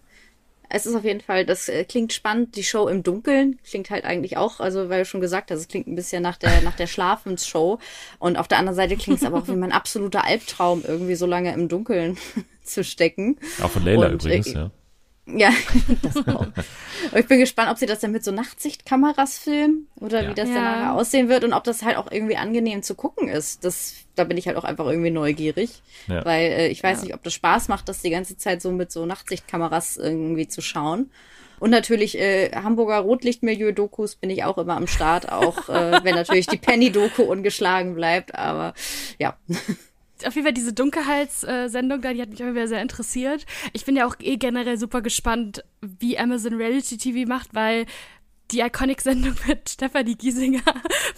Es ist auf jeden Fall, das äh, klingt spannend. Die Show im Dunkeln klingt halt eigentlich auch, also weil du schon gesagt hast, es klingt ein bisschen nach der, nach der Schlafensshow. Und auf der anderen Seite klingt es aber auch wie mein absoluter Albtraum, irgendwie so lange im Dunkeln zu stecken. Auch von Leila Und, übrigens, äh, ja. Ja, das auch. ich bin gespannt, ob sie das dann mit so Nachtsichtkameras filmen oder ja. wie das ja. dann nachher aussehen wird und ob das halt auch irgendwie angenehm zu gucken ist. Das, da bin ich halt auch einfach irgendwie neugierig, ja. weil äh, ich weiß nicht, ob das Spaß macht, das die ganze Zeit so mit so Nachtsichtkameras irgendwie zu schauen. Und natürlich äh, Hamburger Rotlichtmilieu-Dokus bin ich auch immer am Start, auch äh, wenn natürlich die Penny-Doku ungeschlagen bleibt. Aber ja auf jeden Fall diese Dunkelheitssendung da, die hat mich immer wieder sehr interessiert. Ich bin ja auch eh generell super gespannt, wie Amazon Reality TV macht, weil die Iconic-Sendung mit Stephanie Giesinger,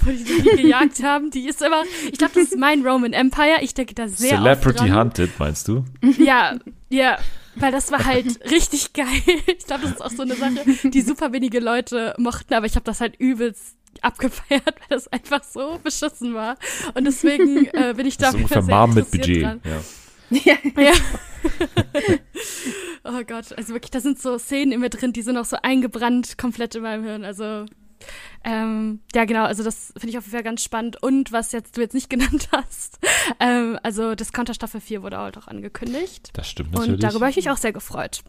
wo die die gejagt haben, die ist immer, ich glaube, das ist mein Roman Empire. Ich denke da sehr Celebrity Hunted, meinst du? Ja, ja, weil das war halt richtig geil. Ich glaube, das ist auch so eine Sache, die super wenige Leute mochten, aber ich habe das halt übelst abgefeiert, weil das einfach so beschissen war. Und deswegen äh, bin ich da ungefähr Mom mit Budget. Dran. Ja. Ja. ja. oh Gott, also wirklich, da sind so Szenen in mir drin, die sind auch so eingebrannt komplett in meinem Hirn. Also ähm, ja, genau, also das finde ich auf jeden Fall ganz spannend. Und was jetzt du jetzt nicht genannt hast, ähm, also Discounter Staffel 4 wurde auch angekündigt. Das stimmt natürlich. Und darüber habe ich mich auch sehr gefreut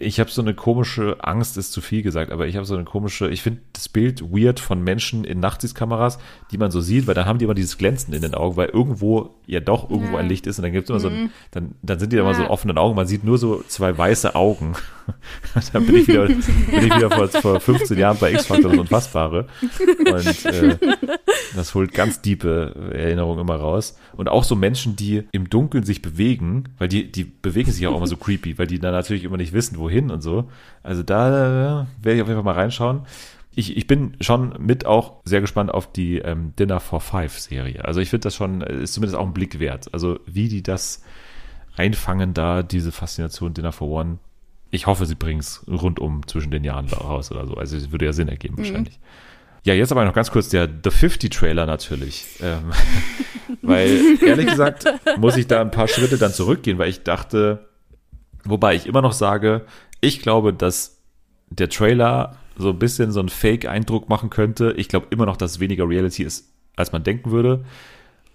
ich habe so eine komische Angst, ist zu viel gesagt, aber ich habe so eine komische, ich finde das Bild weird von Menschen in Nachtsichtkameras, die man so sieht, weil dann haben die immer dieses Glänzen in den Augen, weil irgendwo ja doch irgendwo ja. ein Licht ist und dann gibt es immer mhm. so ein, mhm. dann, dann sind die da ja. immer so offenen Augen, man sieht nur so zwei weiße Augen. da bin ich wieder, bin ich wieder vor, vor 15 Jahren bei X-Factor das Unfassbare. Und äh, das holt ganz diepe Erinnerungen immer raus. Und auch so Menschen, die im Dunkeln sich bewegen, weil die, die bewegen sich auch immer so creepy, weil die dann natürlich immer nicht wissen, wohin und so. Also da äh, werde ich auf jeden Fall mal reinschauen ich, ich bin schon mit auch sehr gespannt auf die ähm, Dinner for Five Serie. Also ich finde das schon, ist zumindest auch ein Blick wert. Also wie die das einfangen da, diese Faszination Dinner for One. Ich hoffe, sie bringen es rundum zwischen den Jahren raus oder so. Also es würde ja Sinn ergeben mhm. wahrscheinlich. Ja, jetzt aber noch ganz kurz der The 50 Trailer natürlich. Ähm, weil ehrlich gesagt muss ich da ein paar Schritte dann zurückgehen, weil ich dachte, wobei ich immer noch sage, ich glaube, dass der Trailer so ein bisschen so einen Fake-Eindruck machen könnte. Ich glaube immer noch, dass es weniger Reality ist, als man denken würde.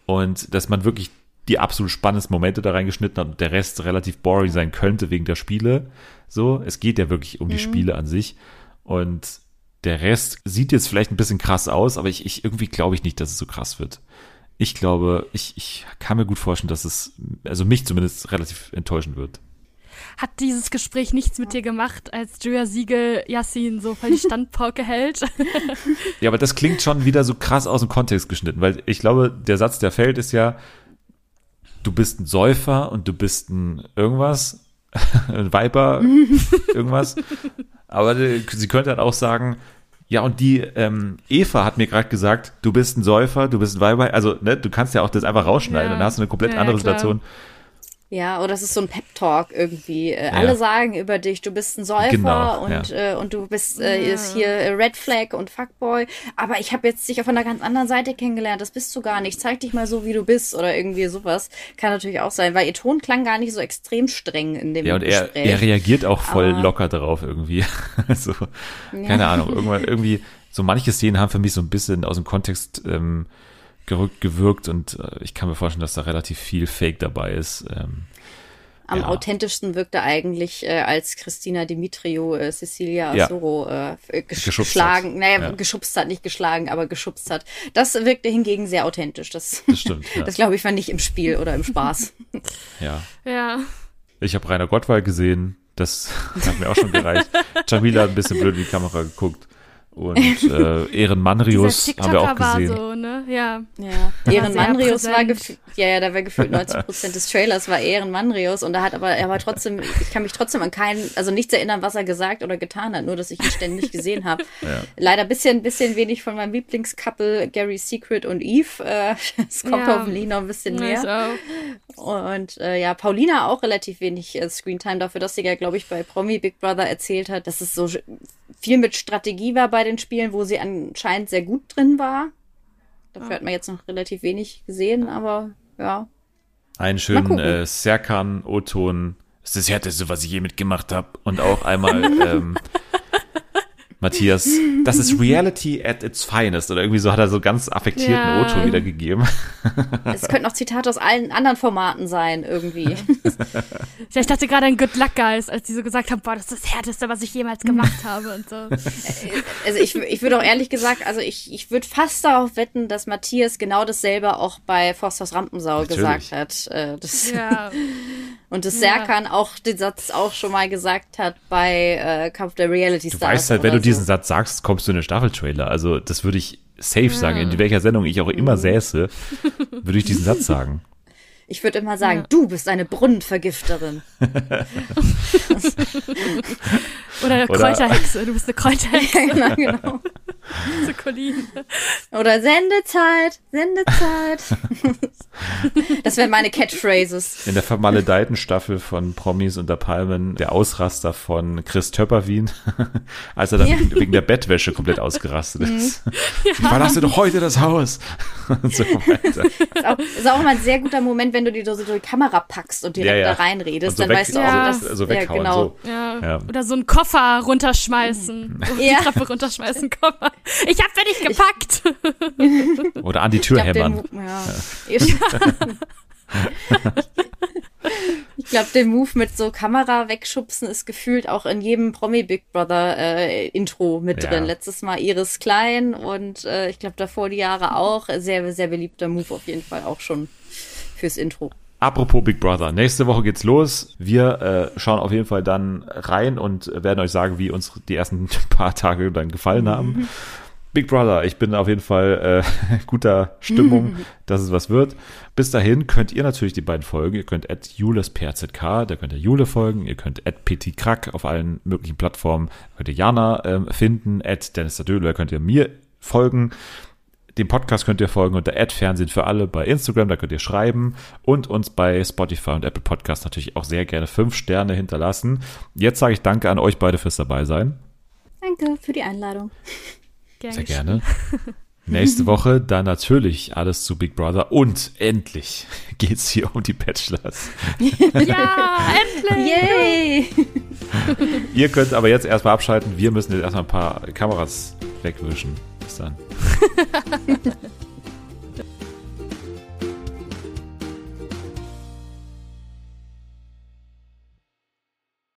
Und dass man wirklich die absolut spannendsten Momente da reingeschnitten hat und der Rest relativ boring sein könnte wegen der Spiele. So, es geht ja wirklich um die mhm. Spiele an sich. Und der Rest sieht jetzt vielleicht ein bisschen krass aus, aber ich, ich irgendwie glaube ich nicht, dass es so krass wird. Ich glaube, ich, ich kann mir gut vorstellen, dass es, also mich zumindest relativ enttäuschen wird hat dieses Gespräch nichts mit dir gemacht, als Julia Siegel Yassin so voll die Standpauke hält. Ja, aber das klingt schon wieder so krass aus dem Kontext geschnitten, weil ich glaube, der Satz, der fällt, ist ja, du bist ein Säufer und du bist ein irgendwas, ein Viper, irgendwas. Aber sie könnte halt auch sagen, ja, und die ähm, Eva hat mir gerade gesagt, du bist ein Säufer, du bist ein Weiber. Also, ne, du kannst ja auch das einfach rausschneiden, ja. dann hast du eine komplett ja, andere ja, Situation. Ja, oder es ist so ein Pep-Talk irgendwie. Äh, ja. Alle sagen über dich, du bist ein Säufer genau, und, ja. äh, und du bist äh, ist hier Red Flag und Fuckboy. Aber ich habe jetzt dich auf einer ganz anderen Seite kennengelernt. Das bist du gar nicht. Zeig dich mal so, wie du bist oder irgendwie sowas. Kann natürlich auch sein, weil ihr Ton klang gar nicht so extrem streng in dem Ja, und er, er reagiert auch voll Aber, locker darauf irgendwie. so, keine Ahnung. Irgendwann, irgendwie, so manche Szenen haben für mich so ein bisschen aus dem Kontext ähm, gerückt, gewirkt und äh, ich kann mir vorstellen, dass da relativ viel Fake dabei ist. Ähm, am ja. authentischsten wirkte eigentlich, äh, als Christina Dimitriou äh, Cecilia Asoro ja. äh, gesch geschlagen, hat. naja, ja. geschubst hat, nicht geschlagen, aber geschubst hat. Das wirkte hingegen sehr authentisch. Das, das stimmt. Ja. das glaube ich war nicht im Spiel oder im Spaß. ja. Ja. Ich habe Rainer Gottwald gesehen. Das hat mir auch schon gereicht. Jamila hat ein bisschen blöd in die Kamera geguckt. Und äh, Ehrenmanrius haben wir auch gesehen. War so, ne? Ja. ja. Ehrenmanrius war gefühlt, ja, ja, da war gefühlt 90 Prozent des Trailers war Ehrenmanrius und da hat aber, er war trotzdem, ich kann mich trotzdem an keinen, also nichts erinnern, was er gesagt oder getan hat, nur dass ich ihn ständig gesehen habe. Ja. Leider bisschen, bisschen wenig von meinem Lieblingscouple Gary Secret und Eve. Äh, es kommt ja. hoffentlich noch ein bisschen mehr. Und äh, ja, Paulina auch relativ wenig äh, Screentime dafür, dass sie ja, glaube ich, bei Promi Big Brother erzählt hat, dass es so viel mit Strategie war bei den Spielen, wo sie anscheinend sehr gut drin war. Dafür ja. hat man jetzt noch relativ wenig gesehen, aber ja. Einen schönen äh, Serkan-O-Ton. Das ist das Härteste, was ich je mitgemacht habe. Und auch einmal ähm, Matthias, das ist Reality at its finest. Oder irgendwie so hat er so ganz affektierten ja. O-Ton wiedergegeben. Es könnten auch Zitate aus allen anderen Formaten sein, irgendwie. Ja, ich dachte gerade an Good Luck Guys, als die so gesagt haben, boah, das ist das Härteste, was ich jemals gemacht habe und so. Also ich, ich würde auch ehrlich gesagt, also ich, ich würde fast darauf wetten, dass Matthias genau dasselbe auch bei Forsters Rampensau Natürlich. gesagt hat. Äh, das ja. Und dass ja. Serkan auch den Satz auch schon mal gesagt hat bei äh, Kampf der Reality Stars. Du weißt halt, wenn du so. diesen Satz sagst, kommst du in den Staffeltrailer. Also das würde ich safe ja. sagen. In welcher Sendung ich auch immer mhm. säße, würde ich diesen Satz sagen. Ich würde immer sagen, ja. du bist eine Brunnenvergifterin. Oder, Oder Kräuterhexe, du bist eine Kräuterhexe. ja, genau, genau. so Colin. Oder Sendezeit, Sendezeit. das wären meine Catchphrases. In der vermaledeiten Staffel von Promis unter Palmen der Ausraster von Chris Töpperwien, als er dann ja. wegen der Bettwäsche komplett ausgerastet mhm. ist. Ja. Ich verlasse doch heute das Haus. Und so weiter. Ist auch, ist auch immer ein sehr guter Moment, wenn du die so die Kamera packst und direkt ja, da reinredest, so dann weg, weißt du auch, ja. dass, also weghauen, genau. so. Ja. Oder so einen Koffer runterschmeißen. Ja. Die Treppe runterschmeißen, Koffer. Ich hab für dich gepackt. Oder an die Tür hämmern. Ja. ich glaube, der Move mit so Kamera wegschubsen ist gefühlt auch in jedem Promi Big Brother äh, Intro mit ja. drin. Letztes Mal Iris Klein und äh, ich glaube davor die Jahre auch. Sehr, sehr beliebter Move auf jeden Fall auch schon fürs Intro. Apropos Big Brother, nächste Woche geht's los. Wir äh, schauen auf jeden Fall dann rein und werden euch sagen, wie uns die ersten paar Tage dann gefallen haben. Big Brother, ich bin auf jeden Fall äh, guter Stimmung, dass es was wird. Bis dahin könnt ihr natürlich die beiden folgen. Ihr könnt at julesperzk, da könnt ihr Jule folgen. Ihr könnt at ptkrack auf allen möglichen Plattformen, könnt ihr Jana ähm, finden. At Dennis Dadöle könnt ihr mir folgen. Dem Podcast könnt ihr folgen unter Ad Fernsehen für alle bei Instagram, da könnt ihr schreiben und uns bei Spotify und Apple Podcast natürlich auch sehr gerne fünf Sterne hinterlassen. Jetzt sage ich Danke an euch beide fürs dabei sein. Danke für die Einladung. Gern Sehr gerne. Nächste Woche dann natürlich alles zu Big Brother und endlich geht's hier um die Bachelors. Ja, endlich! Yay! Ihr könnt aber jetzt erstmal abschalten. Wir müssen jetzt erstmal ein paar Kameras wegwischen. Bis dann.